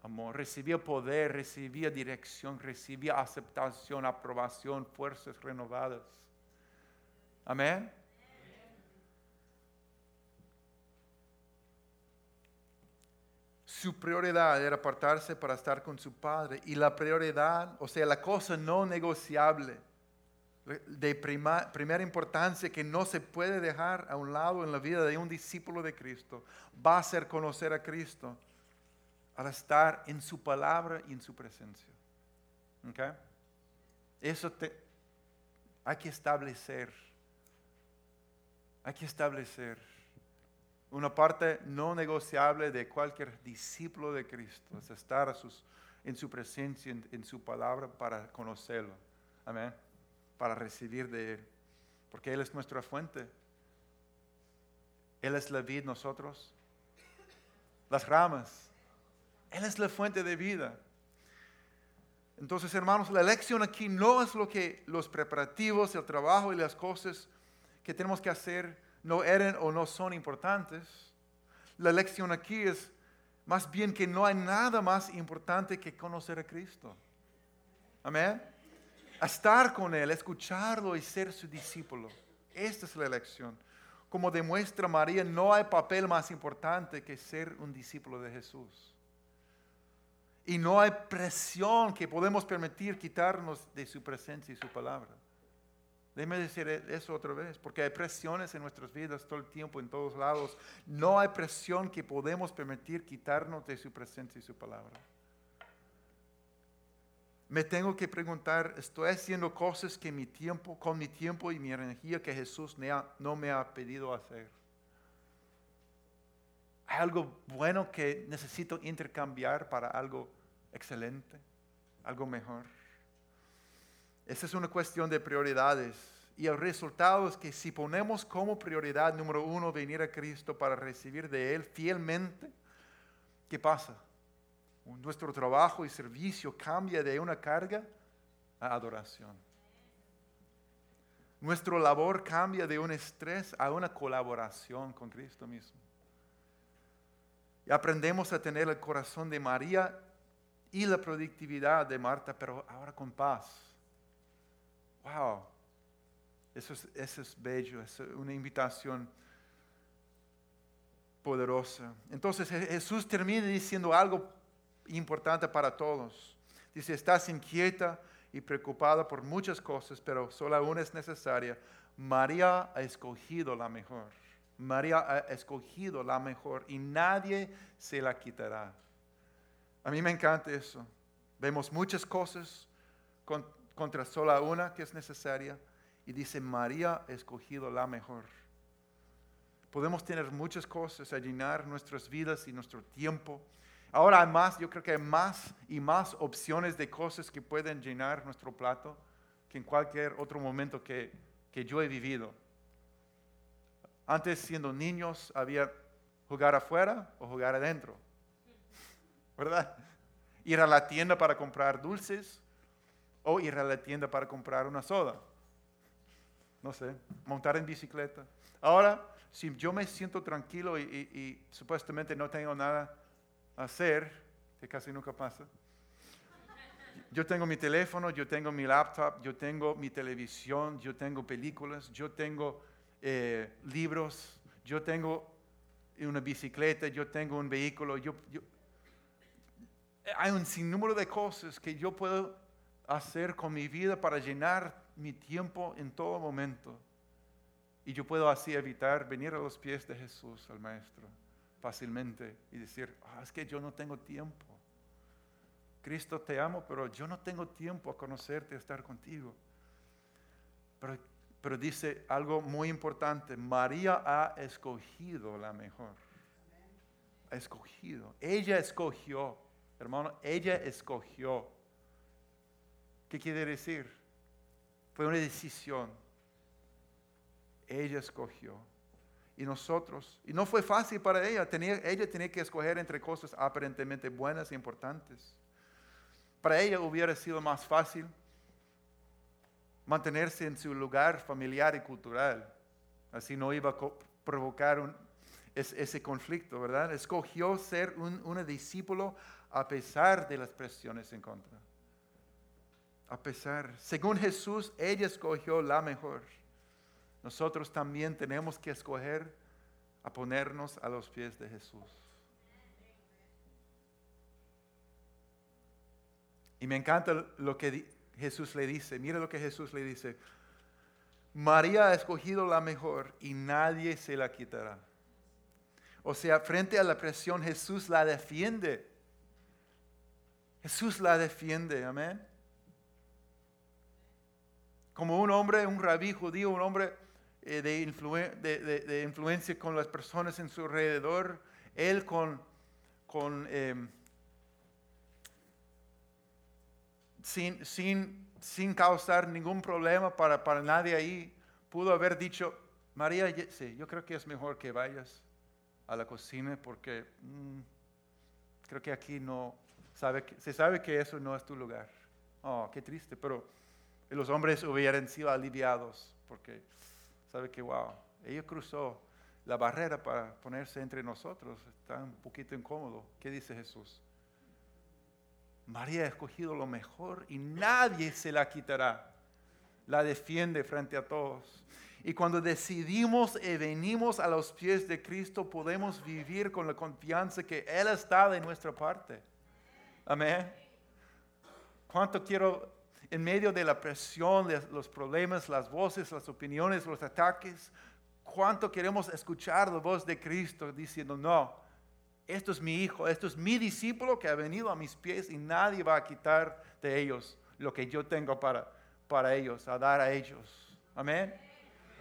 amor, recibía poder, recibía dirección, recibía aceptación, aprobación, fuerzas renovadas. Amén. Su prioridad era apartarse para estar con su Padre. Y la prioridad, o sea, la cosa no negociable de primera importancia que no se puede dejar a un lado en la vida de un discípulo de Cristo va a ser conocer a Cristo al estar en su palabra y en su presencia. ¿Okay? Eso te, hay que establecer. Hay que establecer una parte no negociable de cualquier discípulo de Cristo, es estar en su presencia, en, en su palabra para conocerlo. Amén para recibir de Él, porque Él es nuestra fuente. Él es la vid, nosotros, las ramas. Él es la fuente de vida. Entonces, hermanos, la lección aquí no es lo que los preparativos, el trabajo y las cosas que tenemos que hacer no eran o no son importantes. La lección aquí es más bien que no hay nada más importante que conocer a Cristo. Amén. Estar con Él, escucharlo y ser su discípulo. Esta es la lección. Como demuestra María, no hay papel más importante que ser un discípulo de Jesús. Y no hay presión que podemos permitir quitarnos de su presencia y su palabra. Déjeme decir eso otra vez, porque hay presiones en nuestras vidas todo el tiempo, en todos lados. No hay presión que podemos permitir quitarnos de su presencia y su palabra. Me tengo que preguntar, ¿estoy haciendo cosas que mi tiempo, con mi tiempo y mi energía que Jesús no me ha pedido hacer? ¿Hay algo bueno que necesito intercambiar para algo excelente, algo mejor. Esa es una cuestión de prioridades. Y el resultado es que si ponemos como prioridad número uno venir a Cristo para recibir de Él fielmente, ¿qué pasa? Nuestro trabajo y servicio cambia de una carga a adoración. Nuestro labor cambia de un estrés a una colaboración con Cristo mismo. Y aprendemos a tener el corazón de María y la productividad de Marta, pero ahora con paz. Wow, eso es, eso es bello, es una invitación poderosa. Entonces Jesús termina diciendo algo importante para todos. Dice, estás inquieta y preocupada por muchas cosas, pero solo una es necesaria. María ha escogido la mejor. María ha escogido la mejor y nadie se la quitará. A mí me encanta eso. Vemos muchas cosas contra sola una que es necesaria y dice, María ha escogido la mejor. Podemos tener muchas cosas a llenar nuestras vidas y nuestro tiempo. Ahora hay más, yo creo que hay más y más opciones de cosas que pueden llenar nuestro plato que en cualquier otro momento que, que yo he vivido. Antes, siendo niños, había jugar afuera o jugar adentro. ¿verdad? Ir a la tienda para comprar dulces o ir a la tienda para comprar una soda. No sé, montar en bicicleta. Ahora, si yo me siento tranquilo y, supuestamente no tengo nada hacer, que casi nunca pasa, yo tengo mi teléfono, yo tengo mi laptop, yo tengo mi televisión, yo tengo películas, yo tengo eh, libros, yo tengo una bicicleta, yo tengo un vehículo, yo, hay un sinnúmero de cosas que yo puedo hacer con mi vida para llenar mi tiempo en todo momento. Y yo puedo así evitar venir a los pies de Jesús, al Maestro, fácilmente y decir, ah, es que yo no tengo tiempo. Cristo te amo, pero yo no tengo tiempo a conocerte, a estar contigo. Pero, pero dice algo muy importante, María ha escogido la mejor. Ha escogido. Ella escogió Hermano, ella escogió. ¿Qué quiere decir? Fue una decisión. Ella escogió. Y nosotros, y no fue fácil para ella, tenía, ella tenía que escoger entre cosas aparentemente buenas e importantes. Para ella hubiera sido más fácil mantenerse en su lugar familiar y cultural. Así no iba a provocar un, ese conflicto, ¿verdad? Escogió ser un, un discípulo a pesar de las presiones en contra. A pesar, según Jesús, ella escogió la mejor. Nosotros también tenemos que escoger a ponernos a los pies de Jesús. Y me encanta lo que Jesús le dice. Mira lo que Jesús le dice. María ha escogido la mejor y nadie se la quitará. O sea, frente a la presión, Jesús la defiende. Jesús la defiende, amén. Como un hombre, un rabí judío, un hombre eh, de, influencia con las personas en su alrededor, él con, con em, sin, sin, sin, causar ningún problema para, para nadie ahí, pudo haber dicho, María, sí, yo creo que es mejor que vayas a la cocina porque mm, creo que aquí no, se sabe que eso no es tu lugar. Oh, qué triste, pero los hombres hubieran sido aliviados porque sabe que, wow, ella cruzó la barrera para ponerse entre nosotros. Está un poquito incómodo. ¿Qué dice Jesús? María ha escogido lo mejor y nadie se la quitará. La defiende frente a todos. Y cuando decidimos y venimos a los pies de Cristo, podemos vivir con la confianza que Él está de nuestra parte. Amén. ¿Cuánto quiero, en medio de la presión, los problemas, las voces, las opiniones, los ataques, cuánto queremos escuchar la voz de Cristo diciendo, no, esto es mi hijo, esto es mi discípulo que ha venido a mis pies y nadie va a quitar de ellos lo que yo tengo para, para ellos, a dar a ellos. Amén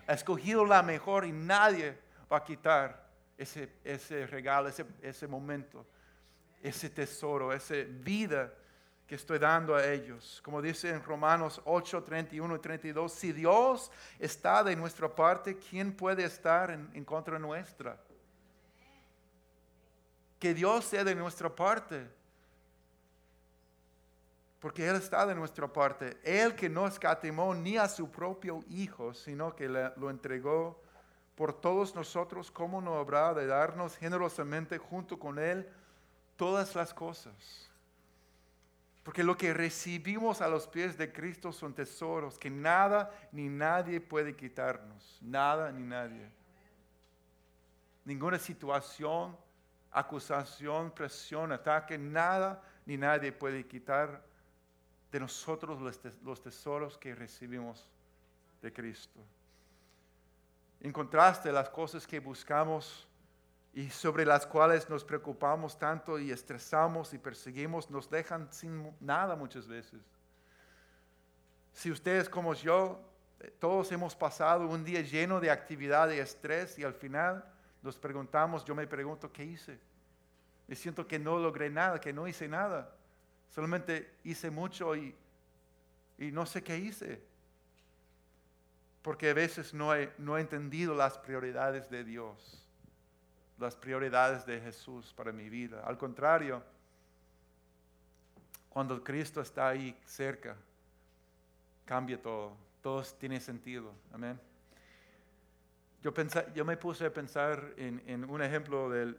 ha escogido la mejor y nadie va a quitar ese, ese regalo, ese, ese momento, ese tesoro, esa vida que estoy dando a ellos. Como dice en Romanos 8, 31 y 32, si Dios está de nuestra parte, ¿quién puede estar en, en contra nuestra? Que Dios sea de nuestra parte porque Él está de nuestra parte. Él que no escatimó ni a su propio Hijo, sino que lo entregó por todos nosotros, ¿cómo no habrá de darnos generosamente junto con Él todas las cosas? Porque lo que recibimos a los pies de Cristo son tesoros que nada ni nadie puede quitarnos. Nada ni nadie. Ninguna situación, acusación, presión, ataque, nada ni nadie puede quitar de nosotros los tesoros que recibimos de Cristo. En contraste, las cosas que buscamos y sobre las cuales nos preocupamos tanto y estresamos y perseguimos nos dejan sin nada muchas veces. Si ustedes como yo, eh, todos hemos pasado un día lleno de actividad y estrés y al final nos preguntamos, yo me pregunto, ¿qué hice? Me siento que no logré nada, que no hice nada. Solamente hice mucho y, no sé qué hice. Porque a veces no he, no he entendido las prioridades de Dios, las prioridades de Jesús para mi vida. Al contrario, cuando Cristo está ahí cerca, cambia todo. Todo tiene sentido. Amén. Yo, yo me puse a pensar en, en un ejemplo del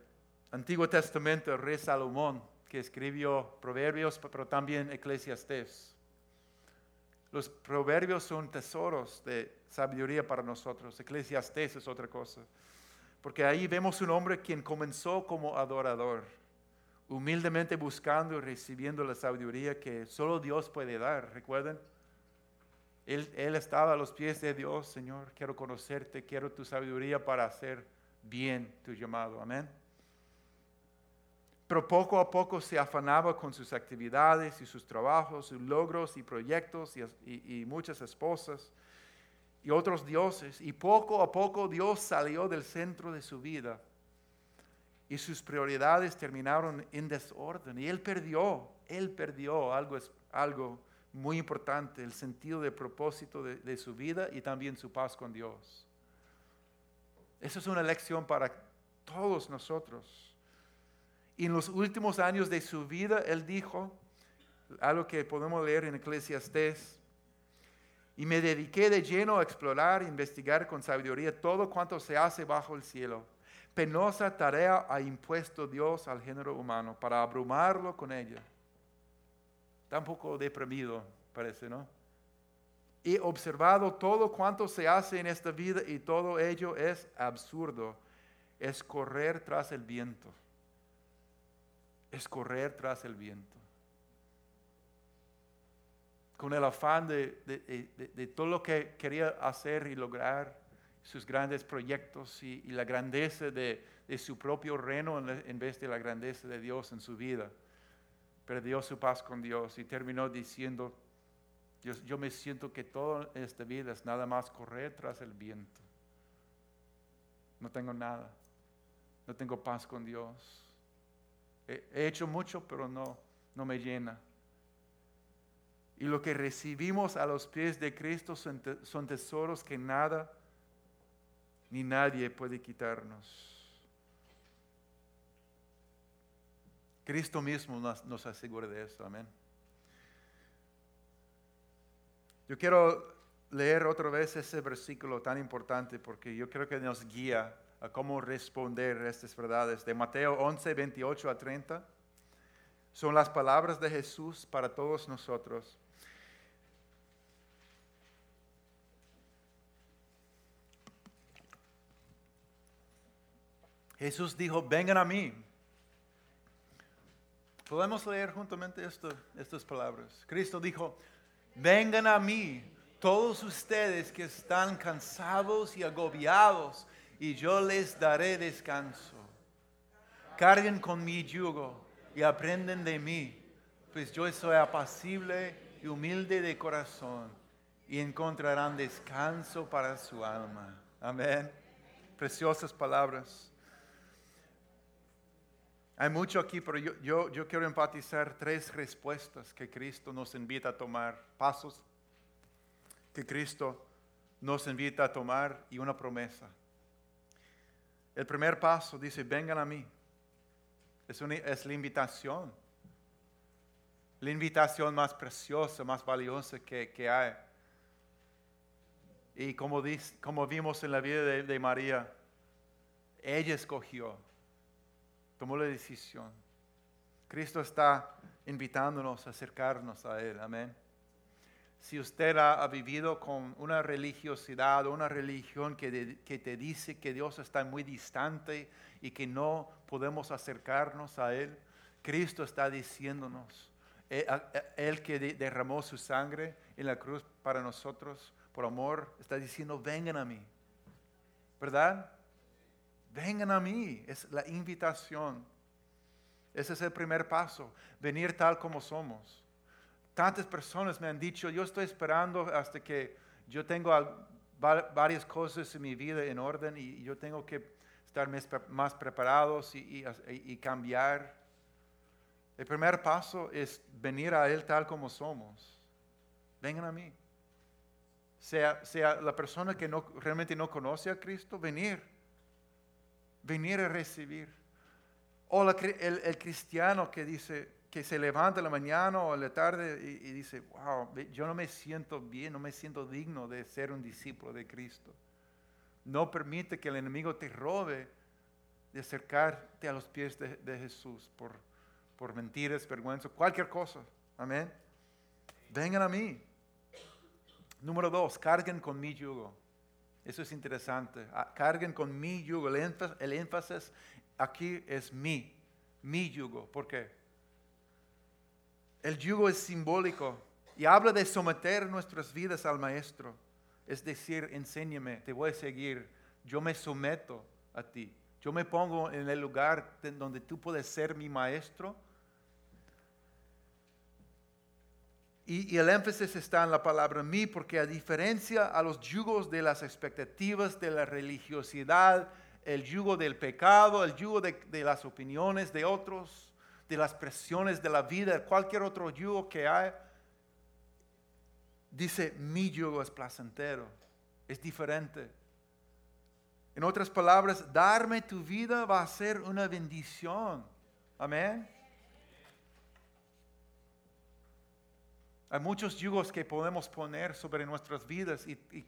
Antiguo Testamento, el rey Salomón que escribió Proverbios, pero también Eclesiastés. Los proverbios son tesoros de sabiduría para nosotros. Eclesiastés es otra cosa. Porque ahí vemos un hombre quien comenzó como adorador, humildemente buscando y recibiendo la sabiduría que solo Dios puede dar. ¿Recuerden? Él, estaba a los pies de Dios, Señor, quiero conocerte, quiero tu sabiduría para hacer bien tu llamado. Amén pero poco a poco se afanaba con sus actividades y sus trabajos, sus logros y proyectos y, muchas esposas y otros dioses. Y poco a poco Dios salió del centro de su vida y sus prioridades terminaron en desorden. Y él perdió, él perdió algo, algo muy importante, el sentido de propósito de, de su vida y también su paz con Dios. Esa es una lección para todos nosotros. Y en los últimos años de su vida, él dijo, algo que podemos leer en Eclesiastés, y me dediqué de lleno a explorar e investigar con sabiduría todo cuanto se hace bajo el cielo. Penosa tarea ha impuesto Dios al género humano para abrumarlo con ella. Está un poco deprimido, parece, ¿no? He observado todo cuanto se hace en esta vida y todo ello es absurdo. Es correr tras el viento es correr tras el viento. Con el afán de, todo lo que quería hacer y lograr, sus grandes proyectos y, la grandeza de, su propio reino en, vez de la grandeza de Dios en su vida. Perdió su paz con Dios y terminó diciendo, yo, me siento que toda esta vida es nada más correr tras el viento. No tengo nada. No tengo paz con Dios He hecho mucho, pero no, no me llena. Y lo que recibimos a los pies de Cristo son, tesoros que nada ni nadie puede quitarnos. Cristo mismo nos, asegura de esto, amén. Yo quiero leer otra vez ese versículo tan importante porque yo creo que nos guía a cómo responder estas verdades. De Mateo 11, 28 a 30. Son las palabras de Jesús para todos nosotros. Jesús dijo, vengan a mí. Podemos leer juntamente estas palabras. Cristo dijo, vengan a mí todos ustedes que están cansados y agobiados, y yo les daré descanso. Carguen con mi yugo y aprenden de mí, pues yo soy apacible y humilde de corazón, y encontrarán descanso para su alma. Amén. Preciosas palabras. Hay mucho aquí, pero yo, yo, yo quiero empatizar tres respuestas que Cristo nos invita a tomar, pasos que Cristo nos invita a tomar y una promesa. El primer paso dice, vengan a mí. Es, es la invitación. La invitación más preciosa, más valiosa que, que hay. Y como, como vimos en la vida de, de María, ella escogió, tomó la decisión. Cristo está invitándonos a acercarnos a Él. Amén si usted ha, vivido con una religiosidad o una religión que, te dice que Dios está muy distante y que no podemos acercarnos a Él, Cristo está diciéndonos, eh, Él que derramó su sangre en la cruz para nosotros por amor, está diciendo, vengan a mí. ¿Verdad? Vengan a mí. Es la invitación. Ese es el primer paso, venir tal como somos. Tantas personas me han dicho, yo estoy esperando hasta que yo tengo varias cosas en mi vida en orden y yo tengo que estar más preparados y, cambiar. El primer paso es venir a Él tal como somos. Vengan a mí. Sea, sea la persona que realmente no conoce a Cristo, venir. Venir a recibir. O el, cristiano que dice, que se levanta en la mañana o en la tarde y, dice, wow, yo no me siento bien, no me siento digno de ser un discípulo de Cristo. No permite que el enemigo te robe de acercarte a los pies de, Jesús por, por mentiras, vergüenza, cualquier cosa. Amén. Vengan a mí. Número dos, carguen con mi yugo. Eso es interesante. Ah, carguen con mi yugo. El énfasis, aquí es mi, mi yugo. ¿Por qué? El yugo es simbólico y habla de someter nuestras vidas al Maestro. Es decir, enséñame, te voy a seguir, yo me someto a ti. Yo me pongo en el lugar donde tú puedes ser mi maestro. Y, el énfasis está en la palabra mí, porque a diferencia a los yugos de las expectativas de la religiosidad, el yugo del pecado, el yugo de, de las opiniones de otros, de las presiones de la vida, cualquier otro yugo que hay, dice, mi yugo es placentero, es diferente. En otras palabras, darme tu vida va a ser una bendición. Amén. Hay muchos yugos que podemos poner sobre nuestras vidas y,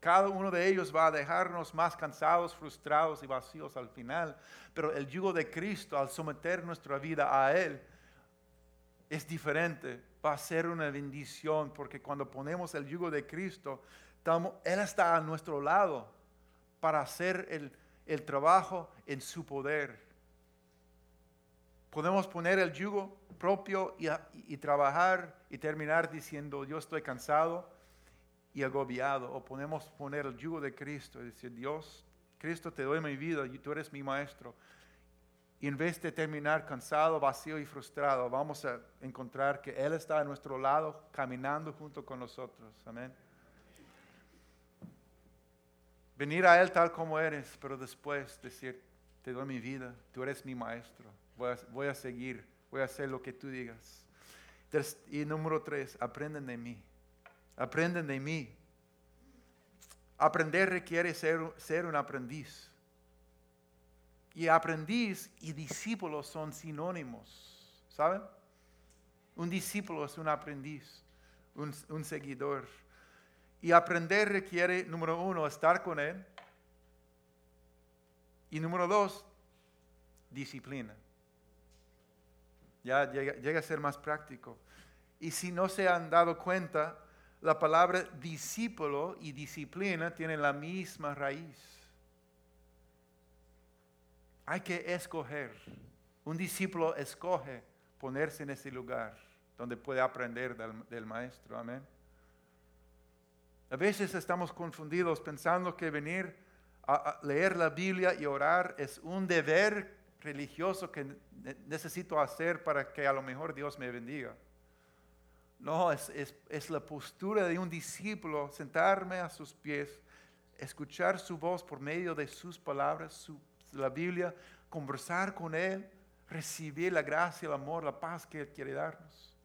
cada uno de ellos va a dejarnos más cansados, frustrados y vacíos al final. Pero el yugo de Cristo, al someter nuestra vida a Él, es diferente. Va a ser una bendición porque cuando ponemos el yugo de Cristo, Él está a nuestro lado para hacer el, trabajo en su poder. Podemos poner el yugo propio y, trabajar y terminar diciendo, yo estoy cansado, y agobiado, o podemos poner el yugo de Cristo y decir, Dios, Cristo, te doy mi vida y tú eres mi maestro. Y en vez de terminar cansado, vacío y frustrado, vamos a encontrar que Él está a nuestro lado, caminando junto con nosotros. Amén. Venir a Él tal como eres, pero después decir, te doy mi vida, tú eres mi maestro, voy a seguir, voy a hacer lo que tú digas. Y número tres, aprenden de mí. Aprenden de mí. Aprender requiere ser, ser un aprendiz. Y aprendiz y discípulo son sinónimos. ¿Saben? Un discípulo es un aprendiz, un, seguidor. Y aprender requiere, número uno, estar con Él. Y número dos, disciplina. Ya llega, llega, a ser más práctico. Y si no se han dado cuenta, la palabra discípulo y disciplina tienen la misma raíz. Hay que escoger. Un discípulo escoge ponerse en ese lugar donde puede aprender del, maestro. Amén. A veces estamos confundidos pensando que venir a, leer la Biblia y orar es un deber religioso que necesito hacer para que a lo mejor Dios me bendiga. No, es, es, la postura de un discípulo, sentarme a sus pies, escuchar su voz por medio de sus palabras, la Biblia, conversar con Él, recibir la gracia, el amor, la paz que Él quiere darnos.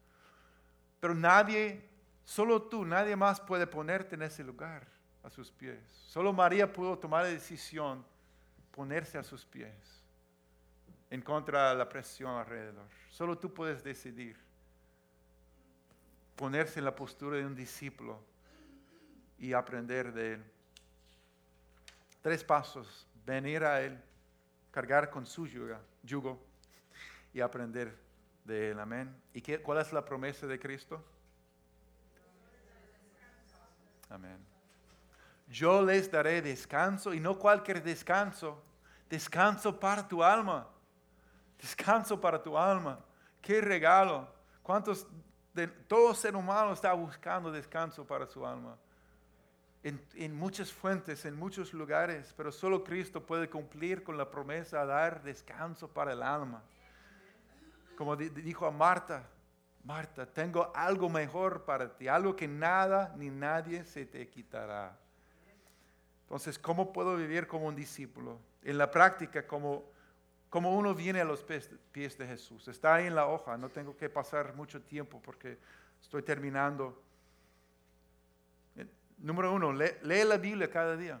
Pero nadie, solo tú, nadie más puede ponerte en ese lugar a sus pies. Solo María pudo tomar la decisión, ponerse a sus pies en contra de la presión alrededor. Solo tú puedes decidir ponerse en la postura de un discípulo y aprender de Él. Tres pasos, venir a Él, cargar con su yugo, y aprender de él. Amén. ¿Y qué, cuál es la promesa de Cristo? Amén. Yo les daré descanso y no cualquier descanso, descanso para tu alma. Descanso para tu alma. Qué regalo. ¿Cuántos de todo ser humano está buscando descanso para su alma? en, muchas fuentes, en muchos lugares, pero solo Cristo puede cumplir con la promesa de dar descanso para el alma. Como dijo a Marta, Marta, tengo algo mejor para ti, algo que nada ni nadie se te quitará. Entonces, ¿cómo puedo vivir como un discípulo? En la práctica, como, como uno viene a los pies, de Jesús. Está ahí en la hoja, no tengo que pasar mucho tiempo porque estoy terminando. Número uno, lee, la Biblia cada día.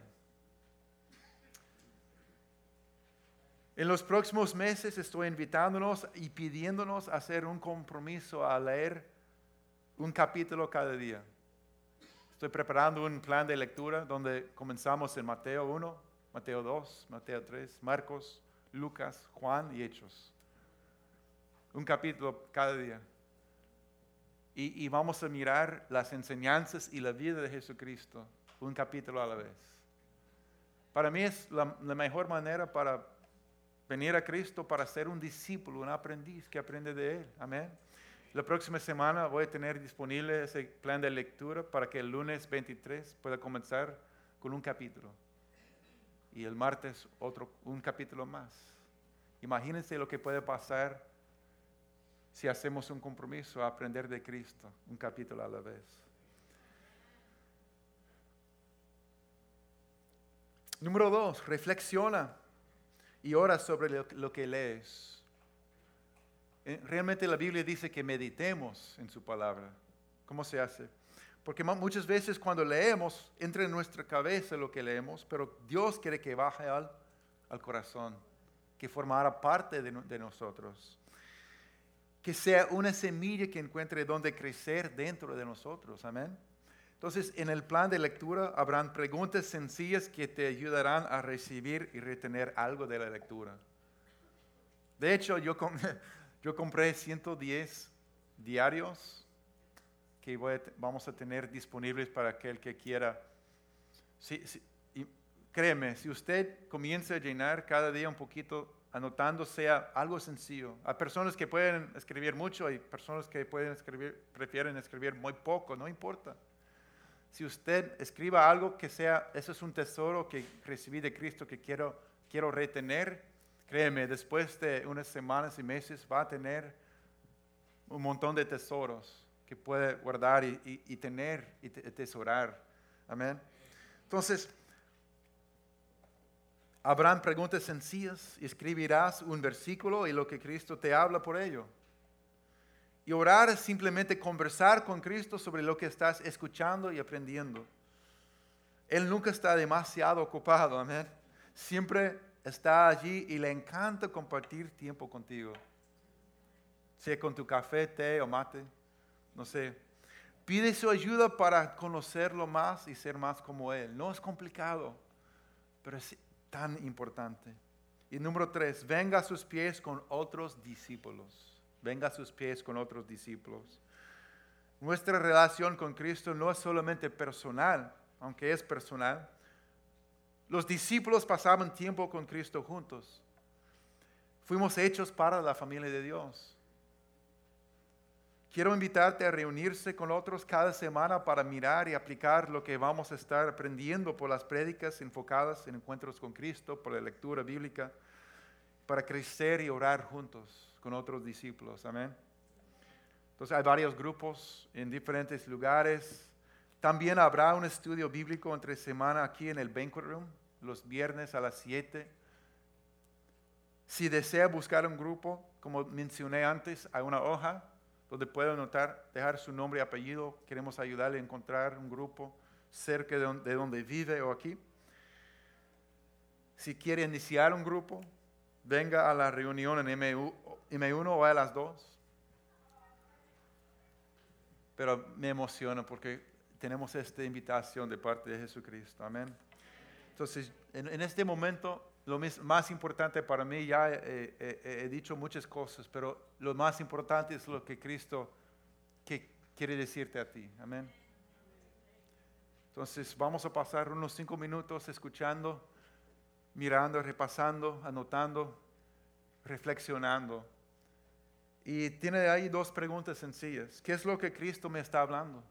En los próximos meses estoy invitándonos y pidiéndonos hacer un compromiso a leer un capítulo cada día. Estoy preparando un plan de lectura donde comenzamos en Mateo 1, Mateo 2, Mateo 3, Marcos, Lucas, Juan y Hechos. Un capítulo cada día y, vamos a mirar las enseñanzas y la vida de Jesucristo, un capítulo a la vez. Para mí es la, mejor manera para venir a Cristo, para ser un discípulo, un aprendiz que aprende de Él. Amén. La próxima semana voy a tener disponible ese plan de lectura para que el lunes 23 pueda comenzar con un capítulo. Y el martes otro, un capítulo más. Imagínense lo que puede pasar si hacemos un compromiso a aprender de Cristo, un capítulo a la vez. Número dos, reflexiona y ora sobre lo, que lees. Eh, realmente la Biblia dice que meditemos en su palabra. ¿Cómo se hace? Porque muchas veces cuando leemos, entra en nuestra cabeza lo que leemos, pero Dios quiere que baje al, corazón, que formara parte de nosotros que sea una semilla que encuentre donde crecer dentro de nosotros. Amén. Entonces, en el plan de lectura habrán preguntas sencillas que te ayudarán a recibir y retener algo de la lectura. De hecho, yo, *laughs* yo compré 110 diarios que vamos a tener disponibles para aquel que quiera. y créeme, si usted comienza a llenar cada día un poquito anotando sea algo sencillo. Hay personas que pueden escribir mucho, hay personas que pueden escribir, prefieren escribir muy poco, no importa. Si usted escriba algo que sea, eso es un tesoro que recibí de Cristo que quiero, quiero retener, créeme, después de unas semanas y meses va a tener un montón de tesoros que puede guardar y, y tener y tesorar. Amén. Entonces, Habrán preguntas sencillas escribirás un versículo y lo que Cristo te habla por ello. Y orar es simplemente conversar con Cristo sobre lo que estás escuchando y aprendiendo. Él nunca está demasiado ocupado, amén. Siempre está allí y le encanta compartir tiempo contigo. Sea con tu café, té o mate, no sé. Pide su ayuda para conocerlo más y ser más como Él. No es complicado, pero es tan importante. Y número tres, venga a sus pies con otros discípulos. Venga a sus pies con otros discípulos. Nuestra relación con Cristo no es solamente personal, aunque es personal. Los discípulos pasaban tiempo con Cristo juntos. Fuimos hechos para la familia de Dios. Quiero invitarte a reunirse con otros cada semana para mirar y aplicar lo que vamos a estar aprendiendo por las prédicas enfocadas en encuentros con Cristo, por la lectura bíblica, para crecer y orar juntos con otros discípulos. Amén. Entonces hay varios grupos en diferentes lugares. También habrá un estudio bíblico entre semana aquí en el Banquet Room, los viernes a las 7. Si desea buscar un grupo, como mencioné antes, hay una hoja donde puede anotar, dejar su nombre y apellido. Queremos ayudarle a encontrar un grupo cerca de donde, de donde vive o aquí. Si quiere iniciar un grupo, venga a la reunión en M1 o a las dos pero me emociona porque tenemos esta invitación de parte de Jesucristo. Amén. Entonces, en, este momento, lo más importante para mí, ya he dicho muchas cosas, pero lo más importante es lo que Cristo quiere decirte a ti. Amén. Entonces, vamos a pasar unos cinco minutos escuchando, mirando, repasando, anotando, reflexionando y tiene ahí dos preguntas sencillas. ¿Qué es lo que Cristo me está hablando?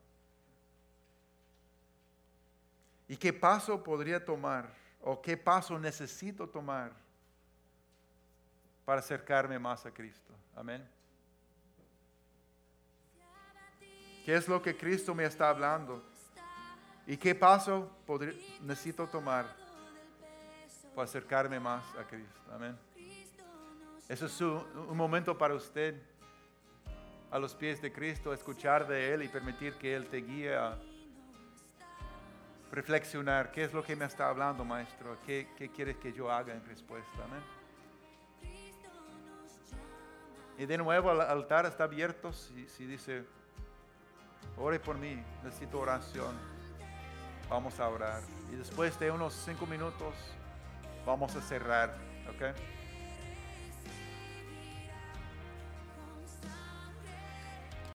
¿Y qué paso podría tomar? ¿O qué paso necesito tomar para acercarme más a Cristo? Amén. ¿Qué es lo que Cristo me está hablando? ¿Y qué paso necesito tomar para acercarme más a Cristo? Amén. Eso es un, momento para usted a los pies de Cristo, escuchar de Él y permitir que Él te guíe a reflexionar qué es lo que me está hablando, Maestro, qué, qué quieres que yo haga en respuesta. Amén. Y de nuevo el altar está abierto si, si dice, ore por mí, necesito oración. Vamos a orar. Y después de unos cinco minutos vamos a cerrar. ¿ok?